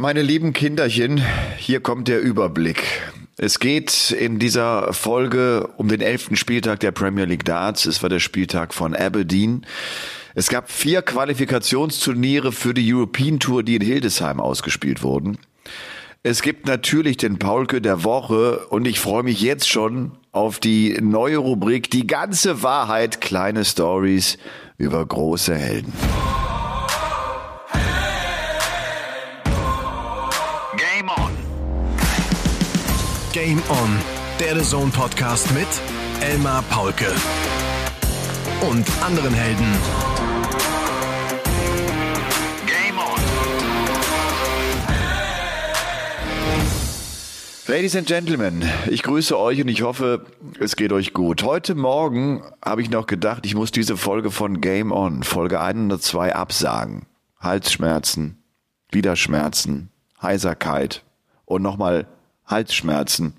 Meine lieben Kinderchen, hier kommt der Überblick. Es geht in dieser Folge um den elften Spieltag der Premier League Darts. Es war der Spieltag von Aberdeen. Es gab vier Qualifikationsturniere für die European Tour, die in Hildesheim ausgespielt wurden. Es gibt natürlich den Paulke der Woche und ich freue mich jetzt schon auf die neue Rubrik Die ganze Wahrheit, kleine Stories über große Helden. Game On, der The Zone Podcast mit Elmar Paulke und anderen Helden. Game On. Ladies and Gentlemen, ich grüße euch und ich hoffe, es geht euch gut. Heute Morgen habe ich noch gedacht, ich muss diese Folge von Game On, Folge 102, absagen. Halsschmerzen, Gliederschmerzen, Heiserkeit und nochmal Halsschmerzen.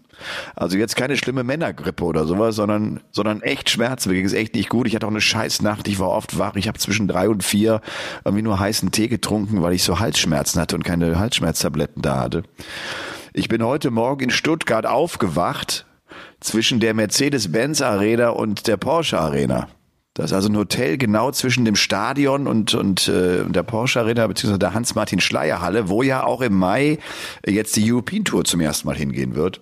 Also jetzt keine schlimme Männergrippe oder sowas, sondern, sondern echt Schmerzen. Mir ging es echt nicht gut. Ich hatte auch eine Scheißnacht. Ich war oft wach. Ich habe zwischen drei und vier irgendwie nur heißen Tee getrunken, weil ich so Halsschmerzen hatte und keine Halsschmerztabletten da hatte. Ich bin heute Morgen in Stuttgart aufgewacht zwischen der Mercedes-Benz Arena und der Porsche Arena. Das ist also ein Hotel genau zwischen dem Stadion und, und äh, der Porsche Arena beziehungsweise der Hans-Martin Schleier Halle, wo ja auch im Mai jetzt die European Tour zum ersten Mal hingehen wird.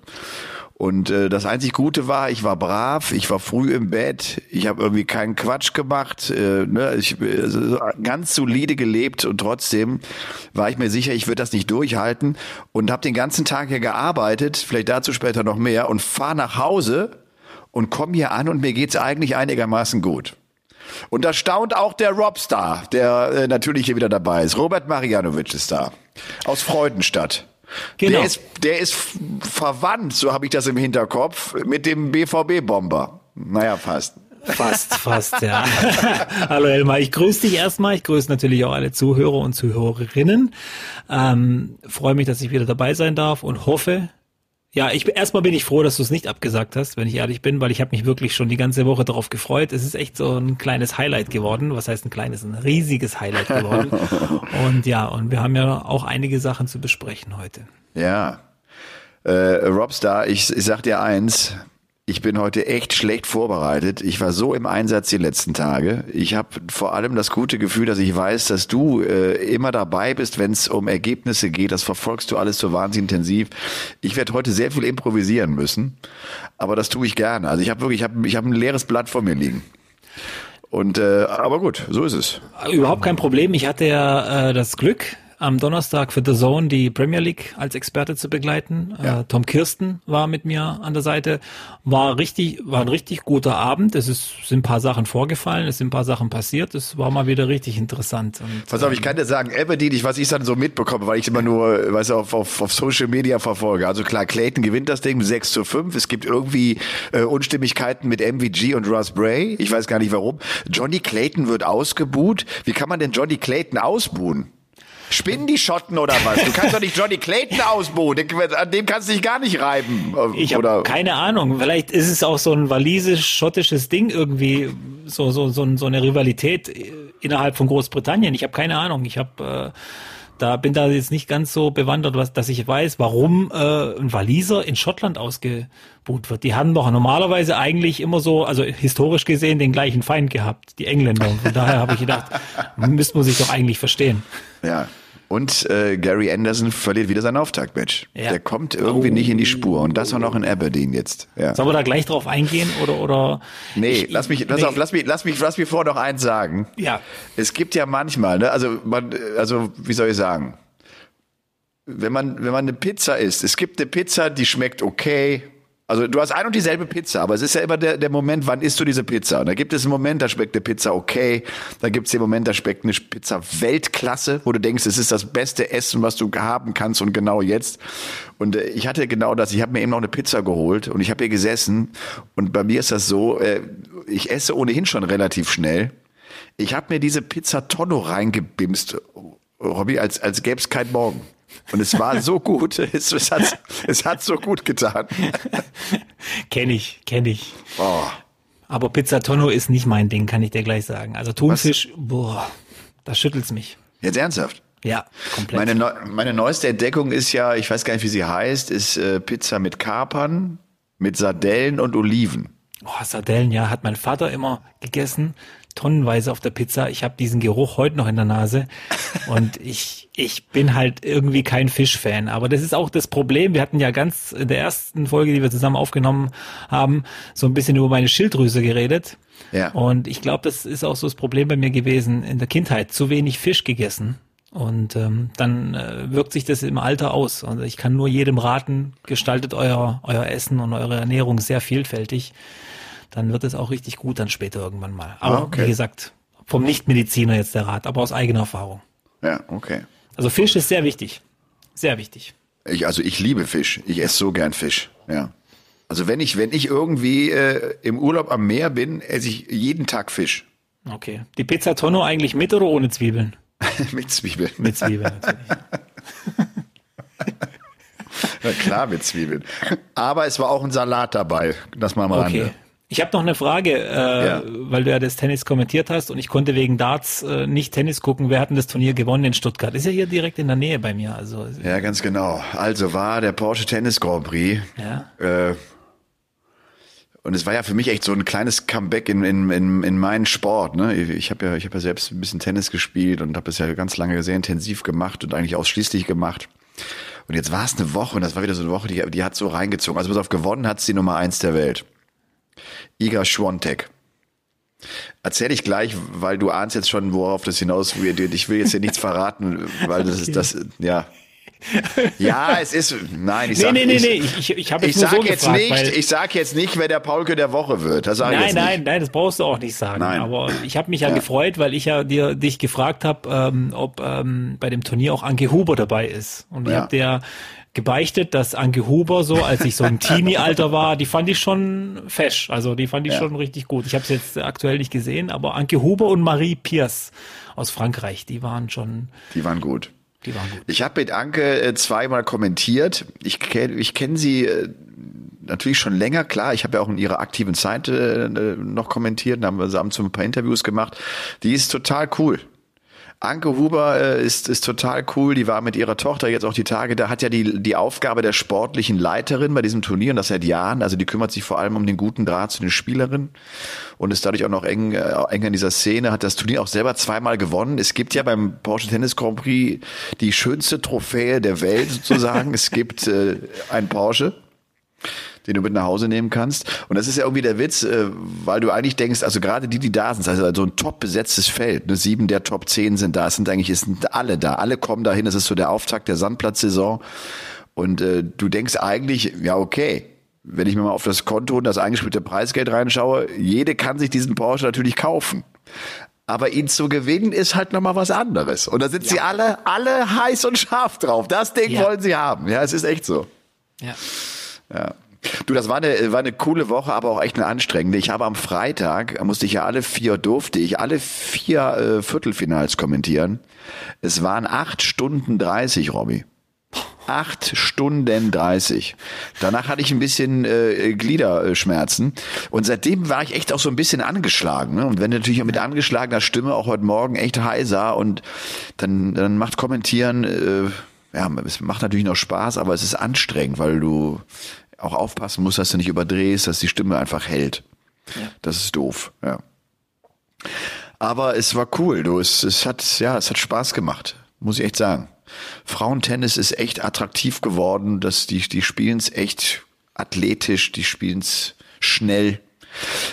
Und äh, das einzig Gute war, ich war brav, ich war früh im Bett, ich habe irgendwie keinen Quatsch gemacht, äh, ne, ich äh, ganz solide gelebt und trotzdem war ich mir sicher, ich würde das nicht durchhalten und habe den ganzen Tag hier gearbeitet, vielleicht dazu später noch mehr und fahr nach Hause und komme hier an und mir geht's eigentlich einigermaßen gut. Und da staunt auch der Robstar, der äh, natürlich hier wieder dabei ist. Robert Marianovic ist da. Aus Freudenstadt. Genau. Der ist, der ist verwandt, so habe ich das im Hinterkopf, mit dem BVB-Bomber. Naja, fast. Fast, fast, ja. Hallo Elmar, ich grüße dich erstmal. Ich grüße natürlich auch alle Zuhörer und Zuhörerinnen. Ähm, freue mich, dass ich wieder dabei sein darf und hoffe, ja, ich erstmal bin ich froh, dass du es nicht abgesagt hast, wenn ich ehrlich bin, weil ich habe mich wirklich schon die ganze Woche darauf gefreut. Es ist echt so ein kleines Highlight geworden. Was heißt ein kleines, ein riesiges Highlight geworden. und ja, und wir haben ja auch einige Sachen zu besprechen heute. Ja. Äh, Robstar, ich, ich sag dir eins, ich bin heute echt schlecht vorbereitet. Ich war so im Einsatz die letzten Tage. Ich habe vor allem das gute Gefühl, dass ich weiß, dass du äh, immer dabei bist, wenn es um Ergebnisse geht. Das verfolgst du alles so wahnsinnig intensiv. Ich werde heute sehr viel improvisieren müssen, aber das tue ich gerne. Also ich habe wirklich, ich habe ich hab ein leeres Blatt vor mir liegen. Und äh, aber gut, so ist es. Überhaupt kein Problem. Ich hatte ja äh, das Glück, am Donnerstag für The Zone die Premier League als Experte zu begleiten. Ja. Äh, Tom Kirsten war mit mir an der Seite. War richtig, war ein richtig guter Abend. Es ist, sind ein paar Sachen vorgefallen, es sind ein paar Sachen passiert. Es war mal wieder richtig interessant. Und, Pass auf, ich ähm, kann dir sagen, Aberdeen, ich, was ich dann so mitbekomme, weil ich immer nur, weißt du, auf, auf, auf Social Media verfolge. Also klar, Clayton gewinnt das Ding 6 zu 5. Es gibt irgendwie äh, Unstimmigkeiten mit MVG und Russ Bray. Ich weiß gar nicht warum. Johnny Clayton wird ausgebuht. Wie kann man denn Johnny Clayton ausbuhen? Spinnen die Schotten oder was? Du kannst doch nicht Johnny Clayton ausbuhen. An dem kannst du dich gar nicht reiben. Ich habe keine Ahnung. Vielleicht ist es auch so ein walisisch-schottisches Ding irgendwie, so, so, so, so eine Rivalität innerhalb von Großbritannien. Ich habe keine Ahnung. Ich habe äh, da bin da jetzt nicht ganz so bewandert, was, dass ich weiß, warum äh, ein Waliser in Schottland ausgebuht wird. Die haben doch normalerweise eigentlich immer so, also historisch gesehen, den gleichen Feind gehabt, die Engländer. Und von daher habe ich gedacht, müsste man sich doch eigentlich verstehen. Ja, und äh, Gary Anderson verliert wieder sein Auftaktmatch. Ja. Der kommt irgendwie oh. nicht in die Spur. Und das auch noch in Aberdeen jetzt. Ja. Sollen wir da gleich drauf eingehen oder oder? Nee, ich, lass mich, lass, nee. Auf, lass mich, lass mich, lass mich vor noch eins sagen. Ja. Es gibt ja manchmal, ne, also man, also wie soll ich sagen, wenn man wenn man eine Pizza isst, es gibt eine Pizza, die schmeckt okay, also du hast ein und dieselbe Pizza, aber es ist ja immer der, der Moment, wann isst du diese Pizza? Und da gibt es einen Moment, da schmeckt eine Pizza okay. Da gibt es den Moment, da schmeckt eine Pizza Weltklasse, wo du denkst, es ist das beste Essen, was du haben kannst und genau jetzt. Und äh, ich hatte genau das. Ich habe mir eben noch eine Pizza geholt und ich habe hier gesessen. Und bei mir ist das so, äh, ich esse ohnehin schon relativ schnell. Ich habe mir diese Pizza Tonno reingebimst, Robby, als, als gäbe es keinen Morgen. Und es war so gut, es, es, hat, es hat so gut getan. kenn ich, kenn ich. Oh. Aber Pizza Tonno ist nicht mein Ding, kann ich dir gleich sagen. Also Thunfisch, Was? boah, da schüttelt's mich. Jetzt ernsthaft? Ja, komplett. Meine, neu, meine neueste Entdeckung ist ja, ich weiß gar nicht, wie sie heißt, ist äh, Pizza mit Kapern, mit Sardellen und Oliven. Oh, Sardellen, ja, hat mein Vater immer gegessen, tonnenweise auf der Pizza. Ich habe diesen Geruch heute noch in der Nase und ich, ich bin halt irgendwie kein Fischfan. Aber das ist auch das Problem. Wir hatten ja ganz in der ersten Folge, die wir zusammen aufgenommen haben, so ein bisschen über meine Schilddrüse geredet. Ja. Und ich glaube, das ist auch so das Problem bei mir gewesen in der Kindheit. Zu wenig Fisch gegessen. Und ähm, dann äh, wirkt sich das im Alter aus. Also ich kann nur jedem raten, gestaltet euer, euer Essen und eure Ernährung sehr vielfältig. Dann wird es auch richtig gut dann später irgendwann mal. Aber Ah, okay. wie gesagt, vom Nichtmediziner jetzt der Rat, aber aus eigener Erfahrung. Ja, okay. Also Fisch ist sehr wichtig. Sehr wichtig. Ich, also ich liebe Fisch. Ich esse so gern Fisch. Ja. Also wenn ich, wenn ich irgendwie äh, im Urlaub am Meer bin, esse ich jeden Tag Fisch. Okay. Die Pizza Tonno eigentlich mit oder ohne Zwiebeln? mit Zwiebeln. Mit Zwiebeln natürlich. Na klar, mit Zwiebeln. Aber es war auch ein Salat dabei. Das mal am Okay. Rande. Ich habe noch eine Frage, äh, Ja. weil du ja das Tennis kommentiert hast und ich konnte wegen Darts äh, nicht Tennis gucken. Wer hat denn das Turnier gewonnen in Stuttgart? Ist ja hier direkt in der Nähe bei mir. Also Ja, ganz genau. Also war der Porsche Tennis Grand Prix. ja. Äh, und es war ja für mich echt so ein kleines Comeback in, in, in, in meinen Sport. Ne? Ich habe ja, ich hab ja selbst ein bisschen Tennis gespielt und habe das ja ganz lange sehr intensiv gemacht und eigentlich ausschließlich gemacht. Und jetzt war es eine Woche und das war wieder so eine Woche, die, die hat so reingezogen. Also pass auf, gewonnen hat's die Nummer eins der Welt. Iga Schwontek. Erzähl ich gleich, weil du ahnst jetzt schon, worauf das hinaus wird. Ich will jetzt hier nichts verraten, weil das ist das, ja. Ja, es ist, nein, ich Nee, sag, nee, nee, ich, nee, ich, ich, ich habe jetzt sag so jetzt gefragt, nicht, ich sag jetzt nicht, wer der Paulke der Woche wird. Das sage ich Nein, jetzt nein, nicht. nein, das brauchst du auch nicht sagen. Nein. Aber ich habe mich ja, Ja. gefreut, weil ich ja dir dich gefragt habe, ähm, ob ähm, bei dem Turnier auch Anke Huber dabei ist. Und ich Ja. habe dir gebeichtet, dass Anke Huber so, als ich so im Teenie-Alter war, die fand ich schon fesch. Also die fand ich Ja. schon richtig gut. Ich habe es jetzt aktuell nicht gesehen, aber Anke Huber und Marie Pierce aus Frankreich, die waren schon, Die waren gut. Die waren gut. Ich habe mit Anke äh, zweimal kommentiert. Ich kenne ich kenn sie äh, natürlich schon länger, klar. Ich habe ja auch in ihrer aktiven Zeit äh, noch kommentiert. Da haben wir zusammen ein paar Interviews gemacht. Die ist total cool. Anke Huber äh, ist, ist total cool. Die war mit ihrer Tochter jetzt auch die Tage, da hat ja die, die Aufgabe der sportlichen Leiterin bei diesem Turnier und das seit Jahren. Also die kümmert sich vor allem um den guten Draht zu den Spielerinnen und ist dadurch auch noch eng, äh, eng in dieser Szene, hat das Turnier auch selber zweimal gewonnen. Es gibt ja beim Porsche Tennis Grand Prix die schönste Trophäe der Welt sozusagen. es gibt äh, ein Porsche den du mit nach Hause nehmen kannst. Und das ist ja irgendwie der Witz, äh, weil du eigentlich denkst, also gerade die, die da sind, also so ein top besetztes Feld, ne, sieben der Top 10 sind da, es sind eigentlich es sind alle da, alle kommen dahin, das ist so der Auftakt der Sandplatzsaison. Und äh, du denkst eigentlich, ja okay, wenn ich mir mal auf das Konto und das eingespielte Preisgeld reinschaue, jede kann sich diesen Porsche natürlich kaufen. Aber ihn zu gewinnen ist halt nochmal was anderes. Und da sind sie alle, alle heiß und scharf drauf. Das Ding Ja. wollen sie haben. Ja, es ist echt so. Ja. Ja. Du, das war eine, war eine coole Woche, aber auch echt eine anstrengende. Ich habe am Freitag, musste ich ja alle vier, durfte ich alle vier äh, Viertelfinals kommentieren. Es waren acht Stunden dreißig, Robby. Acht Stunden dreißig. Danach hatte ich ein bisschen äh, Gliederschmerzen und seitdem war ich echt auch so ein bisschen angeschlagen. Ne? Und wenn natürlich mit angeschlagener Stimme auch heute Morgen echt heiser und dann, dann macht Kommentieren, äh, ja, es macht natürlich noch Spaß, aber es ist anstrengend, weil du auch aufpassen musst, dass du nicht überdrehst, dass die Stimme einfach hält. Das ist doof, ja. Aber es war cool, du. Es, es hat, ja, es hat Spaß gemacht, muss ich echt sagen. Frauentennis ist echt attraktiv geworden, dass die, die spielen's echt athletisch, die spielen's schnell.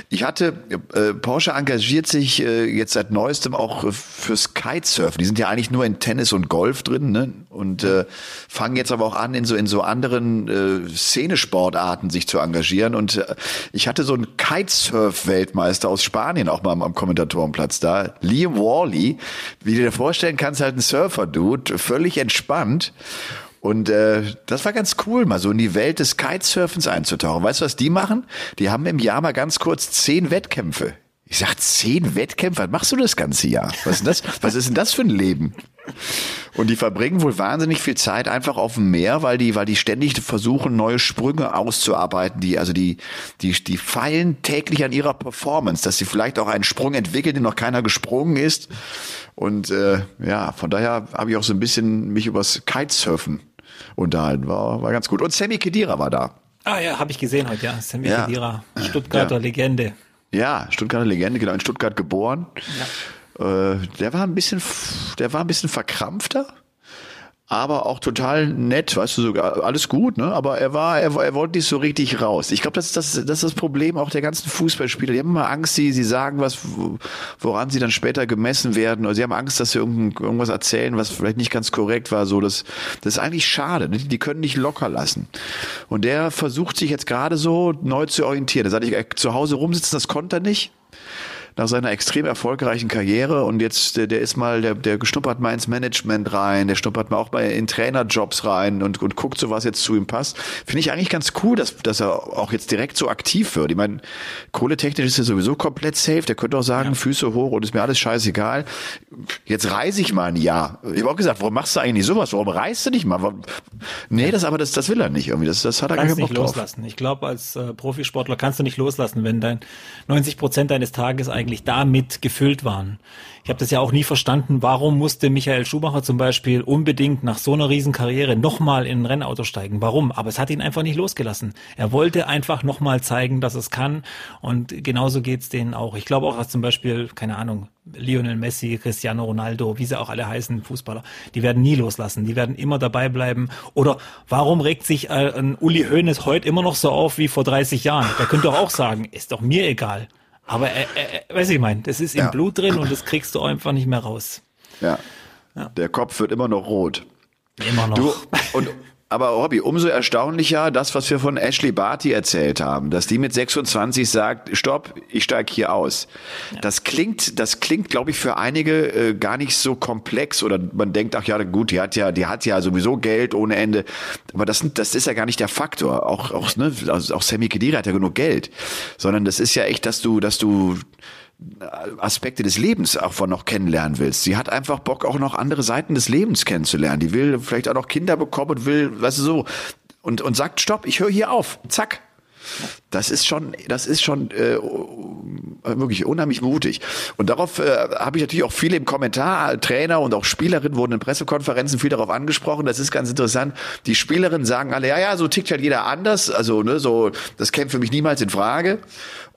Ich hatte, äh, Porsche engagiert sich äh, jetzt seit neuestem auch äh, fürs Kitesurfen. Die sind ja eigentlich nur in Tennis und Golf drin, ne? Und äh, fangen jetzt aber auch an, in so in so anderen äh, Szenesportarten sich zu engagieren. Und äh, ich hatte so einen Kitesurf-Weltmeister aus Spanien auch mal am, am Kommentatorenplatz da, Liam Worley. Wie du dir vorstellen kannst, halt ein Surfer-Dude, völlig entspannt. Und äh, das war ganz cool, mal so in die Welt des Kitesurfens einzutauchen. Weißt du, was die machen? Die haben im Jahr mal ganz kurz zehn Wettkämpfe Ich sag, zehn Wettkämpfe, was machst du das ganze Jahr? Was ist, das, was ist denn das für ein Leben? Und die verbringen wohl wahnsinnig viel Zeit einfach auf dem Meer, weil die, weil die ständig versuchen, neue Sprünge auszuarbeiten. Die, also die, die, die feilen täglich an ihrer Performance, dass sie vielleicht auch einen Sprung entwickeln, den noch keiner gesprungen ist. Und äh, ja, von daher habe ich auch so ein bisschen mich übers Kitesurfen unterhalten. War, war ganz gut. Und Sammy Kedira war da. Ah ja, habe ich gesehen heute, ja. Sammy ja. Kedira, Stuttgarter ja. Legende. Ja, Stuttgarter Legende, genau, in Stuttgart geboren. Ja. Äh, der war ein bisschen, der war ein bisschen verkrampfter aber auch total nett, weißt du, sogar alles gut, ne? Aber er war, er, er wollte nicht so richtig raus. Ich glaube, das ist das, das ist das Problem auch der ganzen Fußballspieler. Die haben immer Angst, sie, sie sagen was, woran sie dann später gemessen werden, oder sie haben Angst, dass sie irgendwas erzählen, was vielleicht nicht ganz korrekt war. So, das, das ist eigentlich schade. Ne? Die können nicht locker lassen. Und der versucht sich jetzt gerade so neu zu orientieren. Da sagte ich, zu Hause rumsitzen, das konnte er nicht nach seiner extrem erfolgreichen Karriere und jetzt, der, der ist mal, der, der schnuppert mal ins Management rein, der schnuppert mal auch bei in Trainerjobs rein und, und guckt so, was jetzt zu ihm passt. Finde ich eigentlich ganz cool, dass, dass er auch jetzt direkt so aktiv wird. Ich meine, kohletechnisch ist er sowieso komplett safe. Der könnte auch sagen, ja. Füße hoch und ist mir alles scheißegal. Jetzt reise ich mal ein Jahr. Ich habe auch gesagt, warum machst du eigentlich sowas? Warum reist du nicht mal? Nee, das aber das, das will er nicht irgendwie. Das, das hat er gar nicht Bock nicht loslassen. Ich glaube, als äh, Profisportler kannst du nicht loslassen, wenn dein 90 Prozent deines Tages eigentlich eigentlich damit gefüllt waren. Ich habe das ja auch nie verstanden, warum musste Michael Schumacher zum Beispiel unbedingt nach so einer Riesenkarriere nochmal in ein Rennauto steigen. Warum? Aber es hat ihn einfach nicht losgelassen. Er wollte einfach nochmal zeigen, dass es kann. Und genauso geht's denen auch. Ich glaube auch, dass zum Beispiel, keine Ahnung, Lionel Messi, Cristiano Ronaldo, wie sie auch alle heißen, Fußballer, die werden nie loslassen, die werden immer dabei bleiben. Oder warum regt sich äh, ein Uli Hoeneß heute immer noch so auf wie vor 30 Jahren? Der könnte doch auch sagen, ist doch mir egal. Aber äh, äh, weiß ich mein, das ist im ja. Blut drin und das kriegst du einfach nicht mehr raus. Ja. ja. Der Kopf wird immer noch rot. Immer noch. Du, und aber Robby, umso erstaunlicher das, was wir von Ashley Barty erzählt haben, dass die mit 26 sagt, stopp, ich steige hier aus. Ja. Das klingt, das klingt, glaube ich, für einige äh, gar nicht so komplex oder man denkt, ach ja, gut, die hat ja, die hat ja sowieso Geld ohne Ende. Aber das, das ist ja gar nicht der Faktor. Auch, auch, ne, also auch Sammy Kedira hat ja genug Geld. Sondern das ist ja echt, dass du, dass du Aspekte des Lebens auch von noch kennenlernen willst. Sie hat einfach Bock, auch noch andere Seiten des Lebens kennenzulernen. Die will vielleicht auch noch Kinder bekommen und will, weißt du so, und, und sagt, stopp, ich höre hier auf. Zack. Das ist schon, das ist schon äh, wirklich unheimlich mutig. Und darauf äh, habe ich natürlich auch viele im Kommentar, Trainer und auch Spielerinnen wurden in Pressekonferenzen viel darauf angesprochen. Das ist ganz interessant. Die Spielerinnen sagen alle, ja, ja, so tickt halt jeder anders. Also, ne, so, das käme für mich niemals in Frage.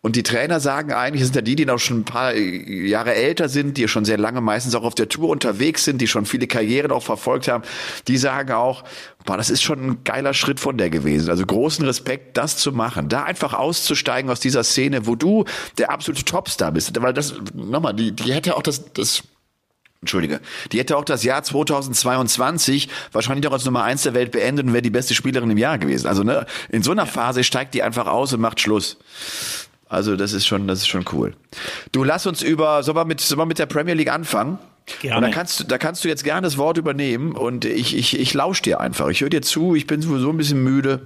Und die Trainer sagen eigentlich, sind ja die, die noch schon ein paar Jahre älter sind, die schon sehr lange meistens auch auf der Tour unterwegs sind, die schon viele Karrieren auch verfolgt haben, die sagen auch, boah, das ist schon ein geiler Schritt von der gewesen. Also großen Respekt, das zu machen, da einfach auszusteigen aus dieser Szene, wo du der absolute Topstar bist. Weil das, nochmal, die, die hätte auch das, das Entschuldige. Die hätte auch das Jahr 2022 wahrscheinlich noch als Nummer eins der Welt beendet und wäre die beste Spielerin im Jahr gewesen. Also ne, in so einer Phase steigt die einfach aus und macht Schluss. Also das ist schon, das ist schon cool. Du lass uns über, sollen wir mit, sollen wir mit der Premier League anfangen? Gerne. Und da kannst, du, da kannst du jetzt gerne das Wort übernehmen und ich, ich, ich lausche dir einfach. Ich höre dir zu, ich bin sowieso ein bisschen müde.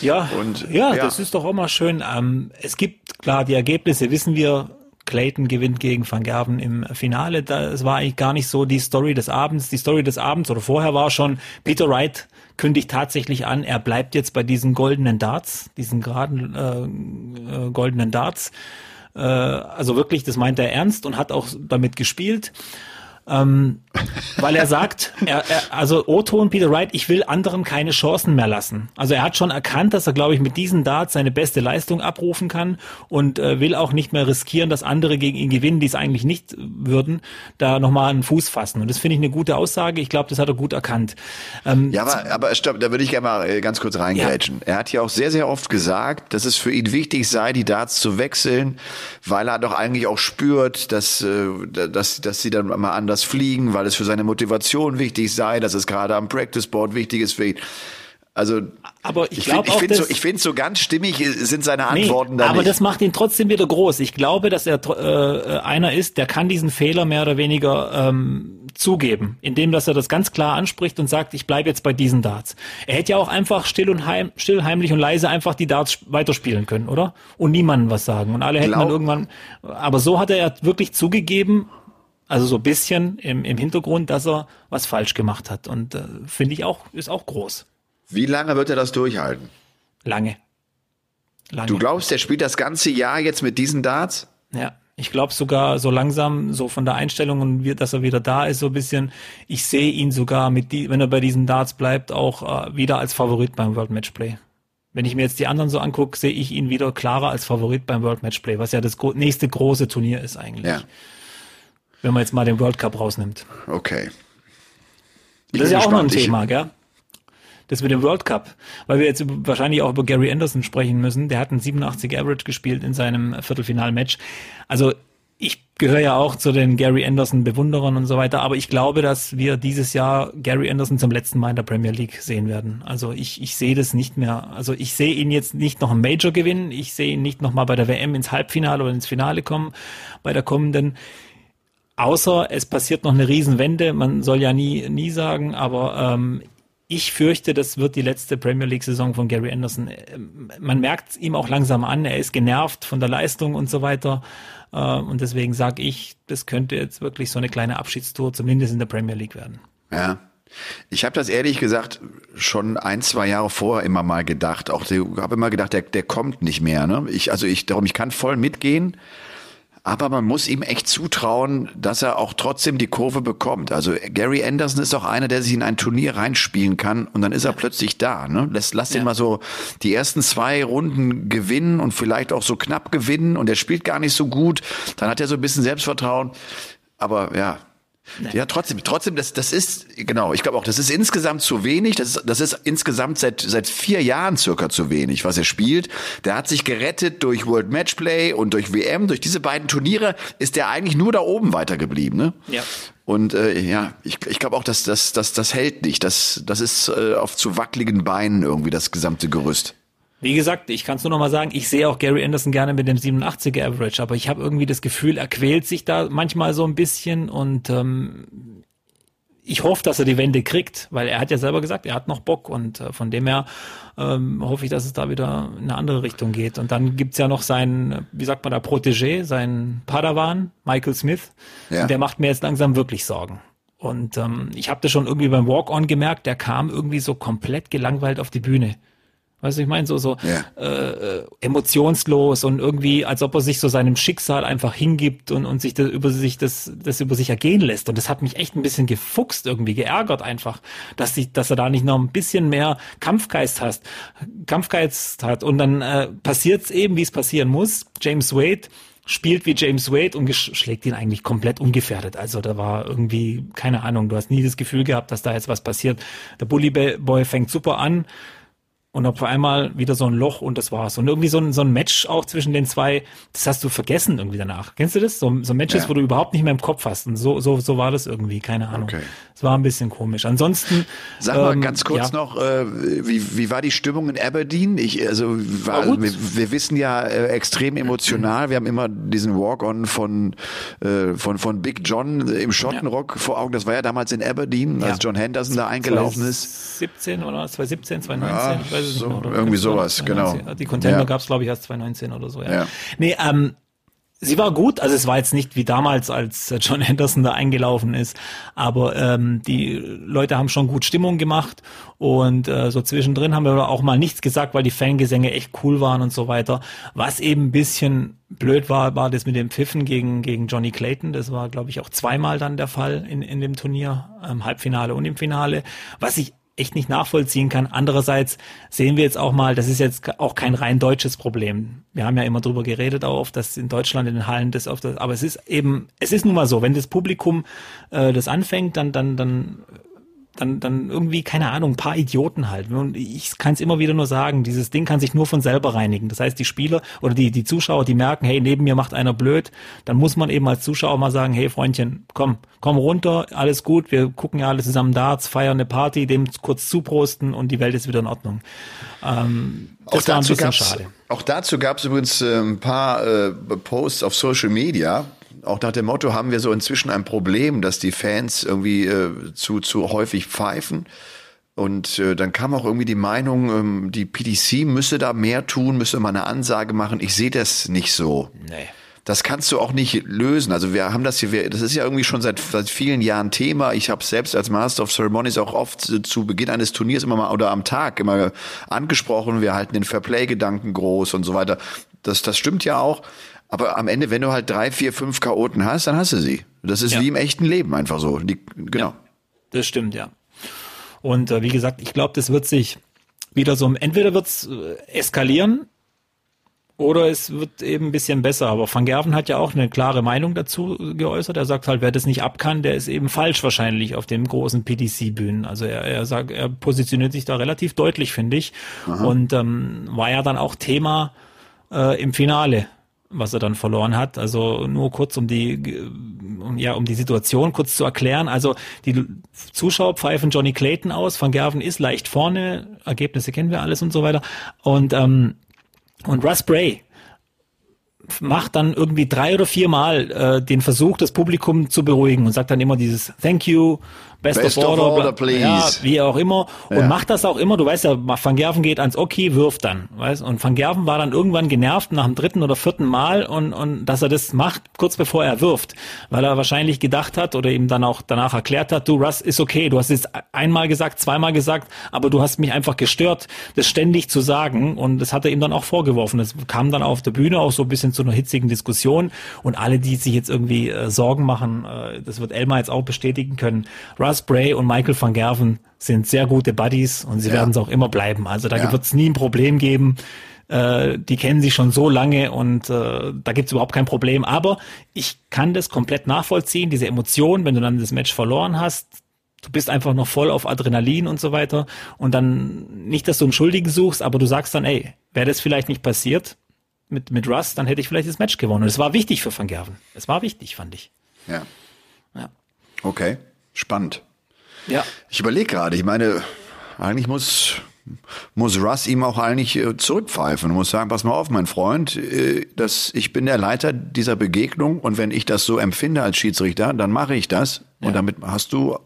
Ja, und, ja, ja, das ist doch auch mal schön. Ähm, es gibt, klar, die Ergebnisse wissen wir. Clayton gewinnt gegen Van Gerven im Finale. Das war eigentlich gar nicht so die Story des Abends. Die Story des Abends oder vorher war schon Peter Wright kündigt tatsächlich an, er bleibt jetzt bei diesen goldenen Darts, diesen geraden äh, äh, goldenen Darts. Äh, also wirklich, das meint er ernst und hat auch damit gespielt. Ähm, weil er sagt, er, er, also Otto und Peter Wright, ich will anderen keine Chancen mehr lassen. Also er hat schon erkannt, dass er, glaube ich, mit diesen Darts seine beste Leistung abrufen kann und äh, will auch nicht mehr riskieren, dass andere gegen ihn gewinnen, die es eigentlich nicht würden, da nochmal einen Fuß fassen. Und das finde ich eine gute Aussage. Ich glaube, das hat er gut erkannt. Ähm, ja, aber, aber stopp, da würde ich gerne mal äh, ganz kurz reingrätschen. Ja. Er hat ja auch sehr, sehr oft gesagt, dass es für ihn wichtig sei, die Darts zu wechseln, weil er doch eigentlich auch spürt, dass, äh, dass, dass sie dann mal anders das Fliegen, weil es für seine Motivation wichtig sei, dass es gerade am Practice Board wichtig ist für ihn. Also, aber ich, ich glaube ich finde so, ich finde so ganz stimmig sind seine Antworten nee, da Aber nicht. das macht ihn trotzdem wieder groß. Ich glaube, dass er äh, einer ist, der kann diesen Fehler mehr oder weniger ähm, zugeben, indem dass er das ganz klar anspricht und sagt, ich bleibe jetzt bei diesen Darts. Er hätte ja auch einfach still und heim, still, heimlich und leise einfach die Darts weiterspielen können, oder? Und niemandem was sagen. Und alle hätten Glaub dann irgendwann. Aber so hat er ja wirklich zugegeben, also so ein bisschen im, im Hintergrund, dass er was falsch gemacht hat. Und äh, finde ich auch, ist auch groß. Wie lange wird er das durchhalten? Lange. Lange. Du glaubst, er spielt das ganze Jahr jetzt mit diesen Darts? Ja. Ich glaube sogar so langsam, so von der Einstellung und wie, dass er wieder da ist, so ein bisschen. Ich sehe ihn sogar mit die, wenn er bei diesen Darts bleibt, auch äh, wieder als Favorit beim World Matchplay. Wenn ich mir jetzt die anderen so angucke, sehe ich ihn wieder klarer als Favorit beim World Matchplay, was ja das nächste große Turnier ist eigentlich. Ja. Wenn man jetzt mal den World Cup rausnimmt. Okay. Ich das ist ja auch noch ein Thema, gell? das mit dem World Cup, weil wir jetzt wahrscheinlich auch über Gary Anderson sprechen müssen. Der hat einen 87 Average gespielt in seinem Viertelfinalmatch. Also ich gehöre ja auch zu den Gary Anderson Bewunderern und so weiter, aber ich glaube, dass wir dieses Jahr Gary Anderson zum letzten Mal in der Premier League sehen werden. Also ich, ich sehe das nicht mehr. Also ich sehe ihn jetzt nicht noch im Major gewinnen, ich sehe ihn nicht noch mal bei der WM ins Halbfinale oder ins Finale kommen, bei der kommenden. Außer es passiert noch eine Riesenwende, man soll ja nie, nie sagen, aber ähm, ich fürchte, das wird die letzte Premier League-Saison von Gary Anderson. Man merkt ihm auch langsam an, er ist genervt von der Leistung und so weiter. Äh, und deswegen sage ich, das könnte jetzt wirklich so eine kleine Abschiedstour, zumindest in der Premier League werden. Ja. Ich habe das ehrlich gesagt schon ein, zwei Jahre vorher immer mal gedacht. Auch habe immer gedacht, der, der kommt nicht mehr. Ne? Ich, also ich, darum, ich kann voll mitgehen. Aber man muss ihm echt zutrauen, dass er auch trotzdem die Kurve bekommt. Also Gary Anderson ist auch einer, der sich in ein Turnier reinspielen kann und dann ist er plötzlich da. Ne? Lass, lass ja. den mal so die ersten zwei Runden gewinnen und vielleicht auch so knapp gewinnen und er spielt gar nicht so gut. Dann hat er so ein bisschen Selbstvertrauen. Aber ja, Nein. Ja, trotzdem, trotzdem, das, das ist, genau, ich glaube auch, das ist insgesamt zu wenig. Das ist, das ist insgesamt seit, seit vier Jahren circa zu wenig, was er spielt. Der hat sich gerettet durch World Matchplay und durch WM. Durch diese beiden Turniere ist er eigentlich nur da oben weitergeblieben, ne? Ja. Und äh, ja, ich, ich glaube auch, dass das, das, das hält nicht. Das, das ist äh, auf zu wackeligen Beinen irgendwie das gesamte Gerüst. Wie gesagt, ich kann es nur noch mal sagen, ich sehe auch Gary Anderson gerne mit dem 87er Average, aber ich habe irgendwie das Gefühl, er quält sich da manchmal so ein bisschen und ähm, ich hoffe, dass er die Wende kriegt, weil er hat ja selber gesagt, er hat noch Bock und äh, von dem her ähm, hoffe ich, dass es da wieder in eine andere Richtung geht. Und dann gibt's ja noch seinen, wie sagt man da, Protégé, seinen Padawan, Michael Smith. Ja. Der macht mir jetzt langsam wirklich Sorgen. Und ähm, ich habe das schon irgendwie beim Walk-On gemerkt, der kam irgendwie so komplett gelangweilt auf die Bühne. Weißt du, ich meine, so, so ja. äh, äh, emotionslos und irgendwie, als ob er sich so seinem Schicksal einfach hingibt und, und sich das über sich das, das über sich ergehen lässt. Und das hat mich echt ein bisschen gefuchst, irgendwie, geärgert einfach, dass sich, dass er da nicht noch ein bisschen mehr Kampfgeist hat, Kampfgeist hat. Und dann äh, passiert es eben, wie es passieren muss. James Wade spielt wie James Wade und schlägt ihn eigentlich komplett ungefährdet. Also da war irgendwie, keine Ahnung, du hast nie das Gefühl gehabt, dass da jetzt was passiert. Der Bully Boy fängt super an und auf einmal wieder so ein Loch und das war's. Und irgendwie so ein, so ein Match auch zwischen den zwei, das hast du vergessen irgendwie danach. Kennst du das? So, so Matches, ja. wo du überhaupt nicht mehr im Kopf hast. Und so, so, so war das irgendwie, keine Ahnung. Okay. Es war ein bisschen komisch. Ansonsten. Sag mal ähm, ganz kurz ja. noch, äh, wie, wie war die Stimmung in Aberdeen? Ich, also, war, war wir, wir, wissen ja äh, extrem emotional. Wir haben immer diesen Walk-on von, äh, von, von Big John im Schottenrock ja. vor Augen. Das war ja damals in Aberdeen, als John Henderson da eingelaufen ist. 2017 oder 2017, 2019, so, mehr. Irgendwie sowas, genau. Die Contender ja. gab es, glaube ich, erst 2019 oder so. Ja. ja. Nee, ähm, sie war gut, also es war jetzt nicht wie damals, als John Henderson da eingelaufen ist, aber ähm, die Leute haben schon gut Stimmung gemacht und äh, so zwischendrin haben wir auch mal nichts gesagt, weil die Fangesänge echt cool waren und so weiter. Was eben ein bisschen blöd war, war das mit dem Pfiffen gegen, gegen Johnny Clayton. Das war, glaube ich, auch zweimal dann der Fall in, in dem Turnier, im Halbfinale und im Finale. Was ich echt nicht nachvollziehen kann. Andererseits sehen wir jetzt auch mal, das ist jetzt auch kein rein deutsches Problem. Wir haben ja immer drüber geredet auch, dass in Deutschland in den Hallen das oft, aber es ist eben, es ist nun mal so, wenn das Publikum äh, das anfängt, dann dann dann dann, dann irgendwie, keine Ahnung, ein paar Idioten halt. Und ich kann es immer wieder nur sagen, dieses Ding kann sich nur von selber reinigen. Das heißt, die Spieler oder die, die Zuschauer, die merken, hey, neben mir macht einer blöd, dann muss man eben als Zuschauer mal sagen, hey Freundchen, komm, komm runter, alles gut, wir gucken ja alle zusammen Darts, feiern eine Party, dem kurz zuprosten und die Welt ist wieder in Ordnung. Ähm, das auch war ein bisschen schade. Auch dazu gab es übrigens äh, ein paar äh, Posts auf Social Media auch nach dem Motto haben wir so inzwischen ein Problem, dass die Fans irgendwie äh, zu, zu häufig pfeifen. Und äh, dann kam auch irgendwie die Meinung, ähm, die PDC müsse da mehr tun, müsse mal eine Ansage machen. Ich sehe das nicht so. Nee. Das kannst du auch nicht lösen. Also wir haben das hier, wir, das ist ja irgendwie schon seit, seit vielen Jahren Thema. Ich habe selbst als Master of Ceremonies auch oft äh, zu Beginn eines Turniers immer mal oder am Tag immer angesprochen. Wir halten den Fairplay-Gedanken groß und so weiter. Das, das stimmt ja auch. Aber am Ende, wenn du halt drei, vier, fünf Chaoten hast, dann hast du sie. Das ist Ja. wie im echten Leben einfach so. Die, genau. Ja. Das stimmt, ja. Und äh, wie gesagt, ich glaube, das wird sich wieder so, entweder wird es äh, eskalieren oder es wird eben ein bisschen besser. Aber Van Gerven hat ja auch eine klare Meinung dazu geäußert. Er sagt halt, wer das nicht ab kann, der ist eben falsch wahrscheinlich auf den großen PDC-Bühnen. Also er, er sagt, er positioniert sich da relativ deutlich, finde ich. Und ähm, war ja dann auch Thema äh, im Finale was er dann verloren hat. Also nur kurz um die, ja, um die Situation kurz zu erklären. Also die Zuschauer pfeifen Johnny Clayton aus. Van Gerven ist leicht vorne. Ergebnisse kennen wir alles und so weiter. Und, ähm, und Russ Bray macht dann irgendwie drei oder viermal äh, den Versuch, das Publikum zu beruhigen und sagt dann immer dieses Thank you, Best, Best of of Order, order, bla- please. ja, wie auch immer und Ja. macht das auch immer. Du weißt ja, Van Gerven geht ans Okay, wirft dann, weißt? Und Van Gerven war dann irgendwann genervt nach dem dritten oder vierten Mal und und dass er das macht kurz bevor er wirft, weil er wahrscheinlich gedacht hat oder ihm dann auch danach erklärt hat, du Russ ist okay, du hast es einmal gesagt, zweimal gesagt, aber du hast mich einfach gestört, das ständig zu sagen und das hat er ihm dann auch vorgeworfen. Das kam dann auf der Bühne auch so ein bisschen zu einer hitzigen Diskussion und alle, die sich jetzt irgendwie äh, Sorgen machen, äh, das wird Elmar jetzt auch bestätigen können. Russ Bray und Michael van Gerven sind sehr gute Buddies und sie Ja. werden es auch immer bleiben. Also da Ja. wird es nie ein Problem geben. Äh, die kennen sich schon so lange und äh, da gibt es überhaupt kein Problem. Aber ich kann das komplett nachvollziehen, diese Emotionen, wenn du dann das Match verloren hast. Du bist einfach noch voll auf Adrenalin und so weiter. Und dann nicht, dass du einen Schuldigen suchst, aber du sagst dann, ey, wäre das vielleicht nicht passiert mit, mit Russ, dann hätte ich vielleicht das Match gewonnen. Und es war wichtig für Van Gerven. Es war wichtig, fand ich. Ja. Ja. Okay. Spannend. Ja. Ich überlege gerade, ich meine, eigentlich muss, muss Russ ihm auch eigentlich äh, zurückpfeifen und muss sagen, pass mal auf, mein Freund, äh, dass ich bin der Leiter dieser Begegnung und wenn ich das so empfinde als Schiedsrichter, dann mache ich das und damit hast du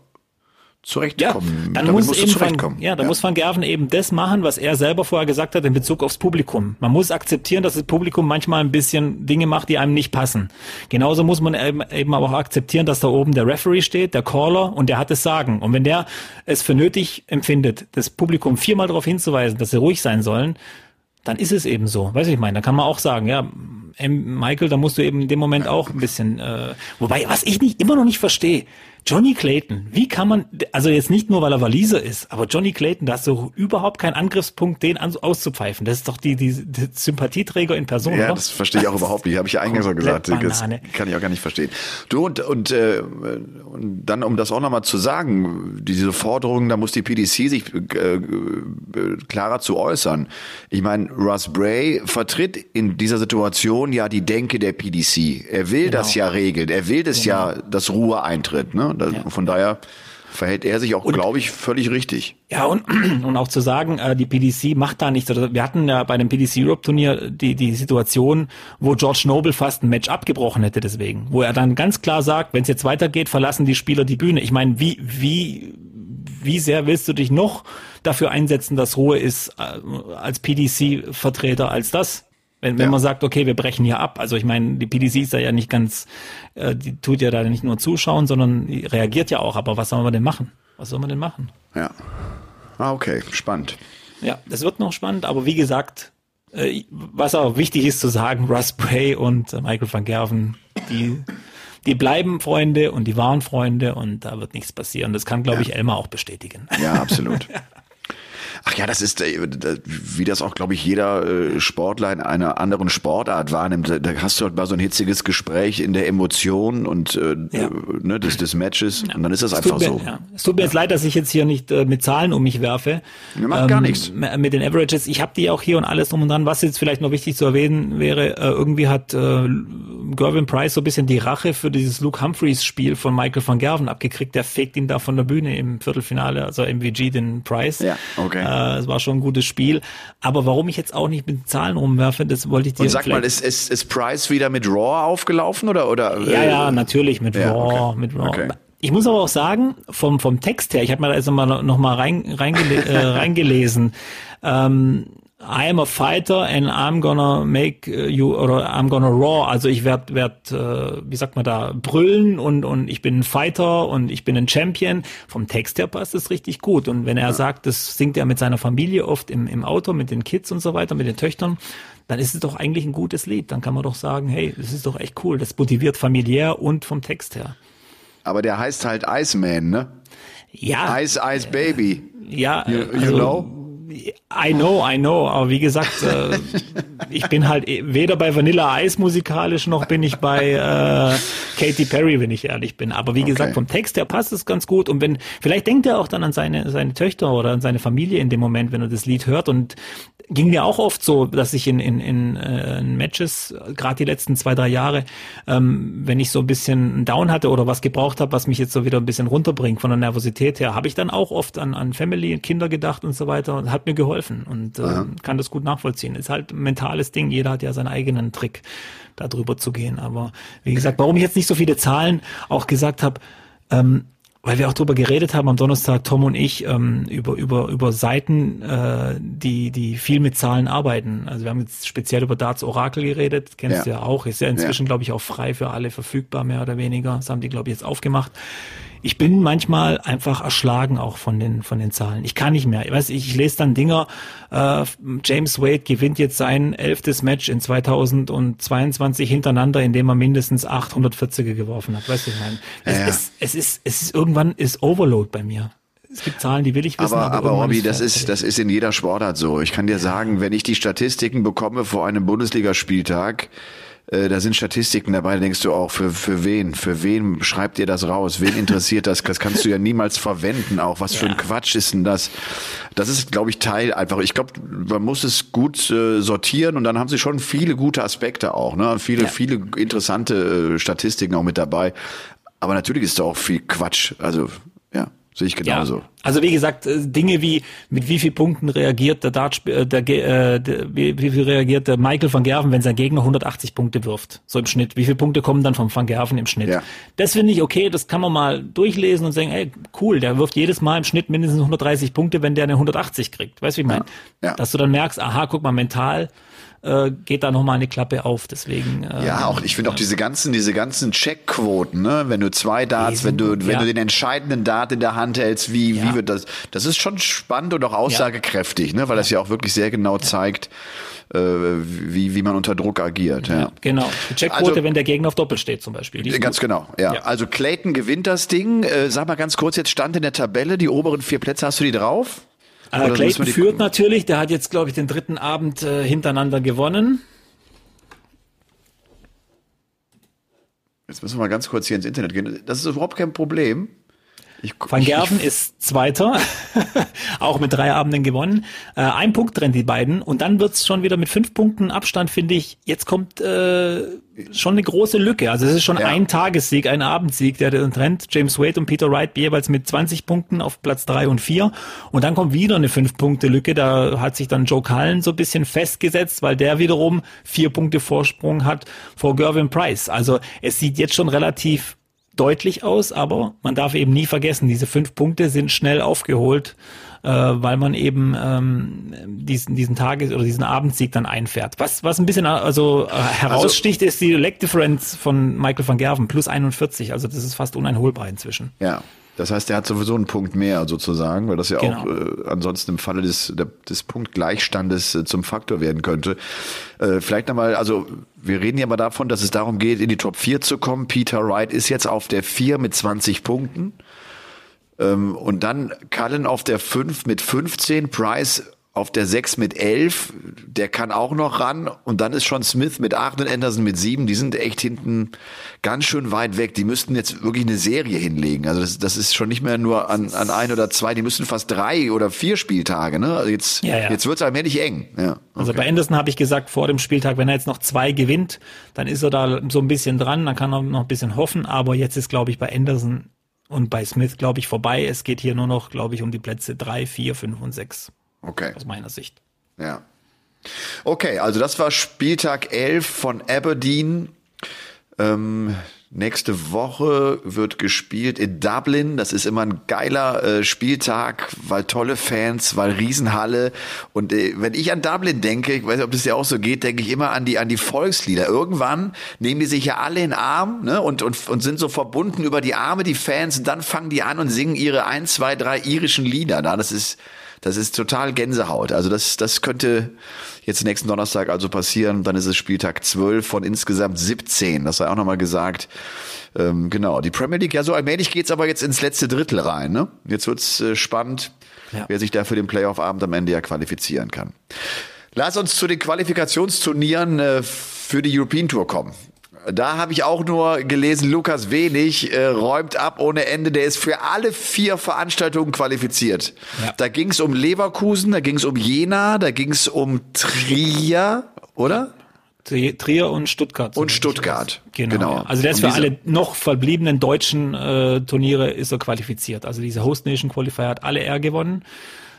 Ja, zurechtkommen. dann damit muss musst eben du zurechtkommen. Van, ja, dann muss Van Gerven eben das machen, was er selber vorher gesagt hat in Bezug aufs Publikum. Man muss akzeptieren, dass das Publikum manchmal ein bisschen Dinge macht, die einem nicht passen. Genauso muss man eben aber auch akzeptieren, dass da oben der Referee steht, der Caller, und der hat das Sagen. Und wenn der es für nötig empfindet, das Publikum viermal darauf hinzuweisen, dass sie ruhig sein sollen, dann ist es eben so. Weiß ich meine, da kann man auch sagen, ja, Michael, da musst du eben in dem Moment auch ein bisschen, äh, wobei, was ich nicht immer noch nicht verstehe, Johnny Clayton, wie kann man, also jetzt nicht nur, weil er Waliser ist, aber Johnny Clayton, da hast du überhaupt keinen Angriffspunkt, den an, auszupfeifen. Das ist doch die, die, die Sympathieträger in Person, Ja, oder? das verstehe ich auch überhaupt nicht. Habe ich ja eingangs gesagt. Das Banane. kann ich auch gar nicht verstehen. Du und und, äh, und dann, um das auch nochmal zu sagen, diese Forderungen, da muss die PDC sich äh, äh, klarer zu äußern. Ich meine, Russ Bray vertritt in dieser Situation ja die Denke der PDC. Er will das Genau. ja regeln. Er will das ja, dass Ruhe eintritt. Ne? Da, Von daher verhält er sich auch, glaube ich, völlig richtig. Ja, und, und auch zu sagen, äh, die PDC macht da nichts. Oder Wir hatten ja bei dem PDC Europe Turnier die, die Situation, wo George Noble fast ein Match abgebrochen hätte deswegen. Wo er dann ganz klar sagt, wenn es jetzt weitergeht, verlassen die Spieler die Bühne. Ich meine, wie, wie, wie sehr willst du dich noch dafür einsetzen, dass Ruhe ist äh, als PDC-Vertreter als das? Wenn, wenn Ja. man sagt, okay, wir brechen hier ab. Also ich meine, die PDC ist da ja nicht ganz, äh, die tut ja da nicht nur zuschauen, sondern reagiert ja auch. Aber was soll man denn machen? Was soll man denn machen? Ja. Ah, okay, spannend. Ja, das wird noch spannend, aber wie gesagt, äh, was auch wichtig ist zu sagen, Russ Bray und äh, Michael van Gerven, die, die bleiben Freunde und die waren Freunde und da wird nichts passieren. Das kann, glaube ich, Elmar auch bestätigen. Ja, absolut. Ach ja, das ist, äh, wie das auch, glaube ich, jeder äh, Sportler in einer anderen Sportart wahrnimmt. Da- hast du halt mal so ein hitziges Gespräch in der Emotion und äh, Ja. ne, des, des Matches und dann ist das Es einfach mir, so. Ja. Es tut mir jetzt leid, dass ich jetzt hier nicht mit Zahlen um mich werfe. Ja, macht gar nichts. Mit den Averages. Ich habe die auch hier und alles drum und dran. Was jetzt vielleicht noch wichtig zu erwähnen wäre, irgendwie hat äh, Gervin Price so ein bisschen die Rache für dieses Luke Humphreys Spiel von Michael van Gerven abgekriegt. Der fegt ihn da von der Bühne im Viertelfinale, also MVG den Price. Ja, okay. Äh, es war schon ein gutes Spiel. Aber warum ich jetzt auch nicht mit Zahlen rumwerfe, das wollte ich dir Und sag mal, ist, ist, ist Price wieder mit Raw aufgelaufen oder? oder ja, ja, natürlich mit ja, Raw. okay. Mit Raw. Okay. Ich muss aber auch sagen, vom, vom Text her, ich habe mir da jetzt nochmal noch mal rein, reingele äh, reingelesen. Ähm, I am a fighter and I'm gonna make you oder I'm gonna raw. Also ich werd, werd äh, wie sagt man da, brüllen und, und ich bin ein Fighter und ich bin ein Champion. Vom Text her passt es richtig gut. Und wenn er ja. sagt, das singt er mit seiner Familie oft im, im Auto, mit den Kids und so weiter, mit den Töchtern, dann ist es doch eigentlich ein gutes Lied. Dann kann man doch sagen, hey, das ist doch echt cool. Das motiviert familiär und vom Text her. Aber der heißt halt Iceman, ne? Ja. Ice, Ice Baby. Ja, You, you also, know? I know, I know, aber wie gesagt, äh, ich bin halt weder bei Vanilla Ice musikalisch noch bin ich bei äh, Katy Perry, wenn ich ehrlich bin. Aber wie Okay. gesagt, vom Text her passt es ganz gut und wenn vielleicht denkt er auch dann an seine seine Töchter oder an seine Familie in dem Moment, wenn er das Lied hört und ging mir auch oft so, dass ich in in, in, äh, in Matches gerade die letzten zwei drei Jahre, ähm, wenn ich so ein bisschen einen Down hatte oder was gebraucht habe, was mich jetzt so wieder ein bisschen runterbringt von der Nervosität her, habe ich dann auch oft an an Family, Kinder gedacht und so weiter und hat mir geholfen und äh, kann das gut nachvollziehen. Ist halt ein mentales Ding. Jeder hat ja seinen eigenen Trick, da drüber zu gehen. Aber wie gesagt, warum ich jetzt nicht so viele Zahlen auch gesagt habe, ähm, weil wir auch drüber geredet haben am Donnerstag, Tom und ich, ähm, über, über, über Seiten, äh, die, die viel mit Zahlen arbeiten. Also wir haben jetzt speziell über Darts Oracle geredet, kennst Ja. du ja auch, ist ja inzwischen, Ja. glaube ich, auch frei für alle verfügbar, mehr oder weniger. Das haben die, glaube ich, jetzt aufgemacht. Ich bin manchmal einfach erschlagen auch von den, von den Zahlen. Ich kann nicht mehr. Ich weiß, ich, ich lese dann Dinger, äh, James Wade gewinnt jetzt sein elftes Match in 2022 hintereinander, indem er mindestens 840er geworfen hat. Weißt du, ich meine, es, Ja, es, es ist, es ist irgendwann ist Overload bei mir. Es gibt Zahlen, die will ich wissen. Aber, aber irgendwann Robby, das ist, das ist in jeder Sportart so. Ich kann dir sagen, wenn ich die Statistiken bekomme vor einem Bundesligaspieltag, äh, da sind Statistiken dabei, da denkst du auch, für, für wen? Für wen schreibt ihr das raus? Wen interessiert das? Das kannst du ja niemals verwenden auch. Was für ein Ja. Quatsch ist denn das? Das ist, glaube ich, Teil einfach. Ich glaube, man muss es gut äh, sortieren und dann haben sie schon viele gute Aspekte auch, ne? Viele, Ja. viele interessante äh, Statistiken auch mit dabei. Aber natürlich ist da auch viel Quatsch. Also, ja, sehe ich genauso. Ja. Also wie gesagt, äh, Dinge wie mit wie viel Punkten reagiert der Dart, äh, der, äh, der wie, wie viel reagiert der Michael van Gerven, wenn sein Gegner 180 Punkte wirft, so im Schnitt. Wie viele Punkte kommen dann vom van Gerven im Schnitt? Ja. Das finde ich okay, das kann man mal durchlesen und sagen, ey, cool, der wirft jedes Mal im Schnitt mindestens 130 Punkte, wenn der eine 180 kriegt. Weißt du, wie ich meine? Ja. Dass du dann merkst, aha, guck mal, mental äh, geht da nochmal eine Klappe auf. Deswegen äh, Ja, auch ich finde auch diese ganzen, diese ganzen Checkquoten, ne? Wenn du zwei Darts, wenn du, wenn ja. du den entscheidenden Dart in der Hand hältst, wie, Ja. wie wird das? Das ist schon spannend und auch aussagekräftig, ne? Weil das ja auch wirklich sehr genau zeigt, äh, wie, wie man unter Druck agiert. Ja. Genau. Die Checkquote, Also- wenn der Gegner auf Doppel steht zum Beispiel. Ganz gut. genau, ja. Ja. Also Clayton gewinnt das Ding. Äh, sag mal ganz kurz, jetzt stand in der Tabelle, die oberen vier Plätze, hast du die drauf? Äh, Clayton führt natürlich, der hat jetzt, glaube ich, den dritten Abend äh, hintereinander gewonnen. Jetzt müssen wir mal ganz kurz hier ins Internet gehen. Das ist überhaupt kein Problem. Ich, Van ich- Gerven ist Zweiter, auch mit drei Abenden gewonnen. Äh, ein Punkt trennt die beiden und dann wird's schon wieder mit fünf Punkten Abstand, finde ich. Jetzt kommt äh, schon eine große Lücke. Also es ist schon Ja. ein Tagessieg, ein Abendsieg, der den trennt. James Wade und Peter Wright jeweils mit 20 Punkten auf Platz drei und vier. Und dann kommt wieder eine Fünf-Punkte-Lücke. Da hat sich dann Joe Cullen so ein bisschen festgesetzt, weil der wiederum vier Punkte Vorsprung hat vor Gervin Price. Also es sieht jetzt schon relativ deutlich aus, aber man darf eben nie vergessen, diese fünf Punkte sind schnell aufgeholt, äh, weil man eben ähm, diesen, diesen Tages- oder diesen Abendsieg dann einfährt. Was, was ein bisschen also, äh, heraussticht, ist die Leg Difference von Michael van Gerven, plus 41, also das ist fast uneinholbar inzwischen. Ja, das heißt, er hat sowieso einen Punkt mehr sozusagen, weil das ja Genau. auch äh, ansonsten im Falle des, der, des Punktgleichstandes äh, zum Faktor werden könnte. Äh, vielleicht nochmal, also wir reden ja mal davon, dass es darum geht, in die Top 4 zu kommen. Peter Wright ist jetzt auf der 4 mit 20 Punkten. Ähm, und dann Cullen auf der 5 mit 15, Price auf der 6 mit 11, der kann auch noch ran. Und dann ist schon Smith mit 8 und Anderson mit 7. Die sind echt hinten ganz schön weit weg. Die müssten jetzt wirklich eine Serie hinlegen. Also das, das ist schon nicht mehr nur an, an ein oder zwei. Die müssen fast drei oder vier Spieltage. Ne? Also jetzt, Ja, ja. jetzt wird es allmählich eng. Ja, Also okay. bei Anderson habe ich gesagt, vor dem Spieltag, wenn er jetzt noch zwei gewinnt, dann ist er da so ein bisschen dran, dann kann er noch ein bisschen hoffen, aber jetzt ist, glaube ich, bei Anderson und bei Smith, glaube ich, vorbei. Es geht hier nur noch, glaube ich, um die Plätze drei, vier, fünf und sechs. Okay. Aus meiner Sicht. Ja. Okay, also das war Spieltag 11 von Aberdeen. Ähm, nächste Woche wird gespielt in Dublin. Das ist immer ein geiler äh, Spieltag, weil tolle Fans, weil Riesenhalle. Und äh, wenn ich an Dublin denke, ich weiß nicht, ob das ja auch so geht, denke ich immer an die an die Volkslieder. Irgendwann nehmen die sich ja alle in den Arm ne, und, und, und sind so verbunden über die Arme, die Fans. Und dann fangen die an und singen ihre ein, zwei, drei irischen Lieder. Da, das ist das ist total Gänsehaut. Also das, das könnte jetzt nächsten Donnerstag also passieren. Dann ist es Spieltag 12 von insgesamt 17. Das sei auch nochmal gesagt. Ähm, genau, die Premier League, ja so allmählich geht's aber jetzt ins letzte Drittel rein. Ne? Jetzt wird's äh, spannend, ja. wer sich da für den Playoff-Abend am Ende ja qualifizieren kann. Lass uns zu den Qualifikationsturnieren äh, für die European Tour kommen. Da habe ich auch nur gelesen, Lukas Wenig äh, räumt ab ohne Ende. Der ist für alle vier Veranstaltungen qualifiziert. Ja. Da ging es um Leverkusen, da ging es um Jena, da ging es um Trier, oder? Trier und Stuttgart. Und Stuttgart. Genau. genau. Also der ist für alle noch verbliebenen deutschen äh, Turniere ist er qualifiziert. Also dieser Host Nation Qualifier hat alle R gewonnen.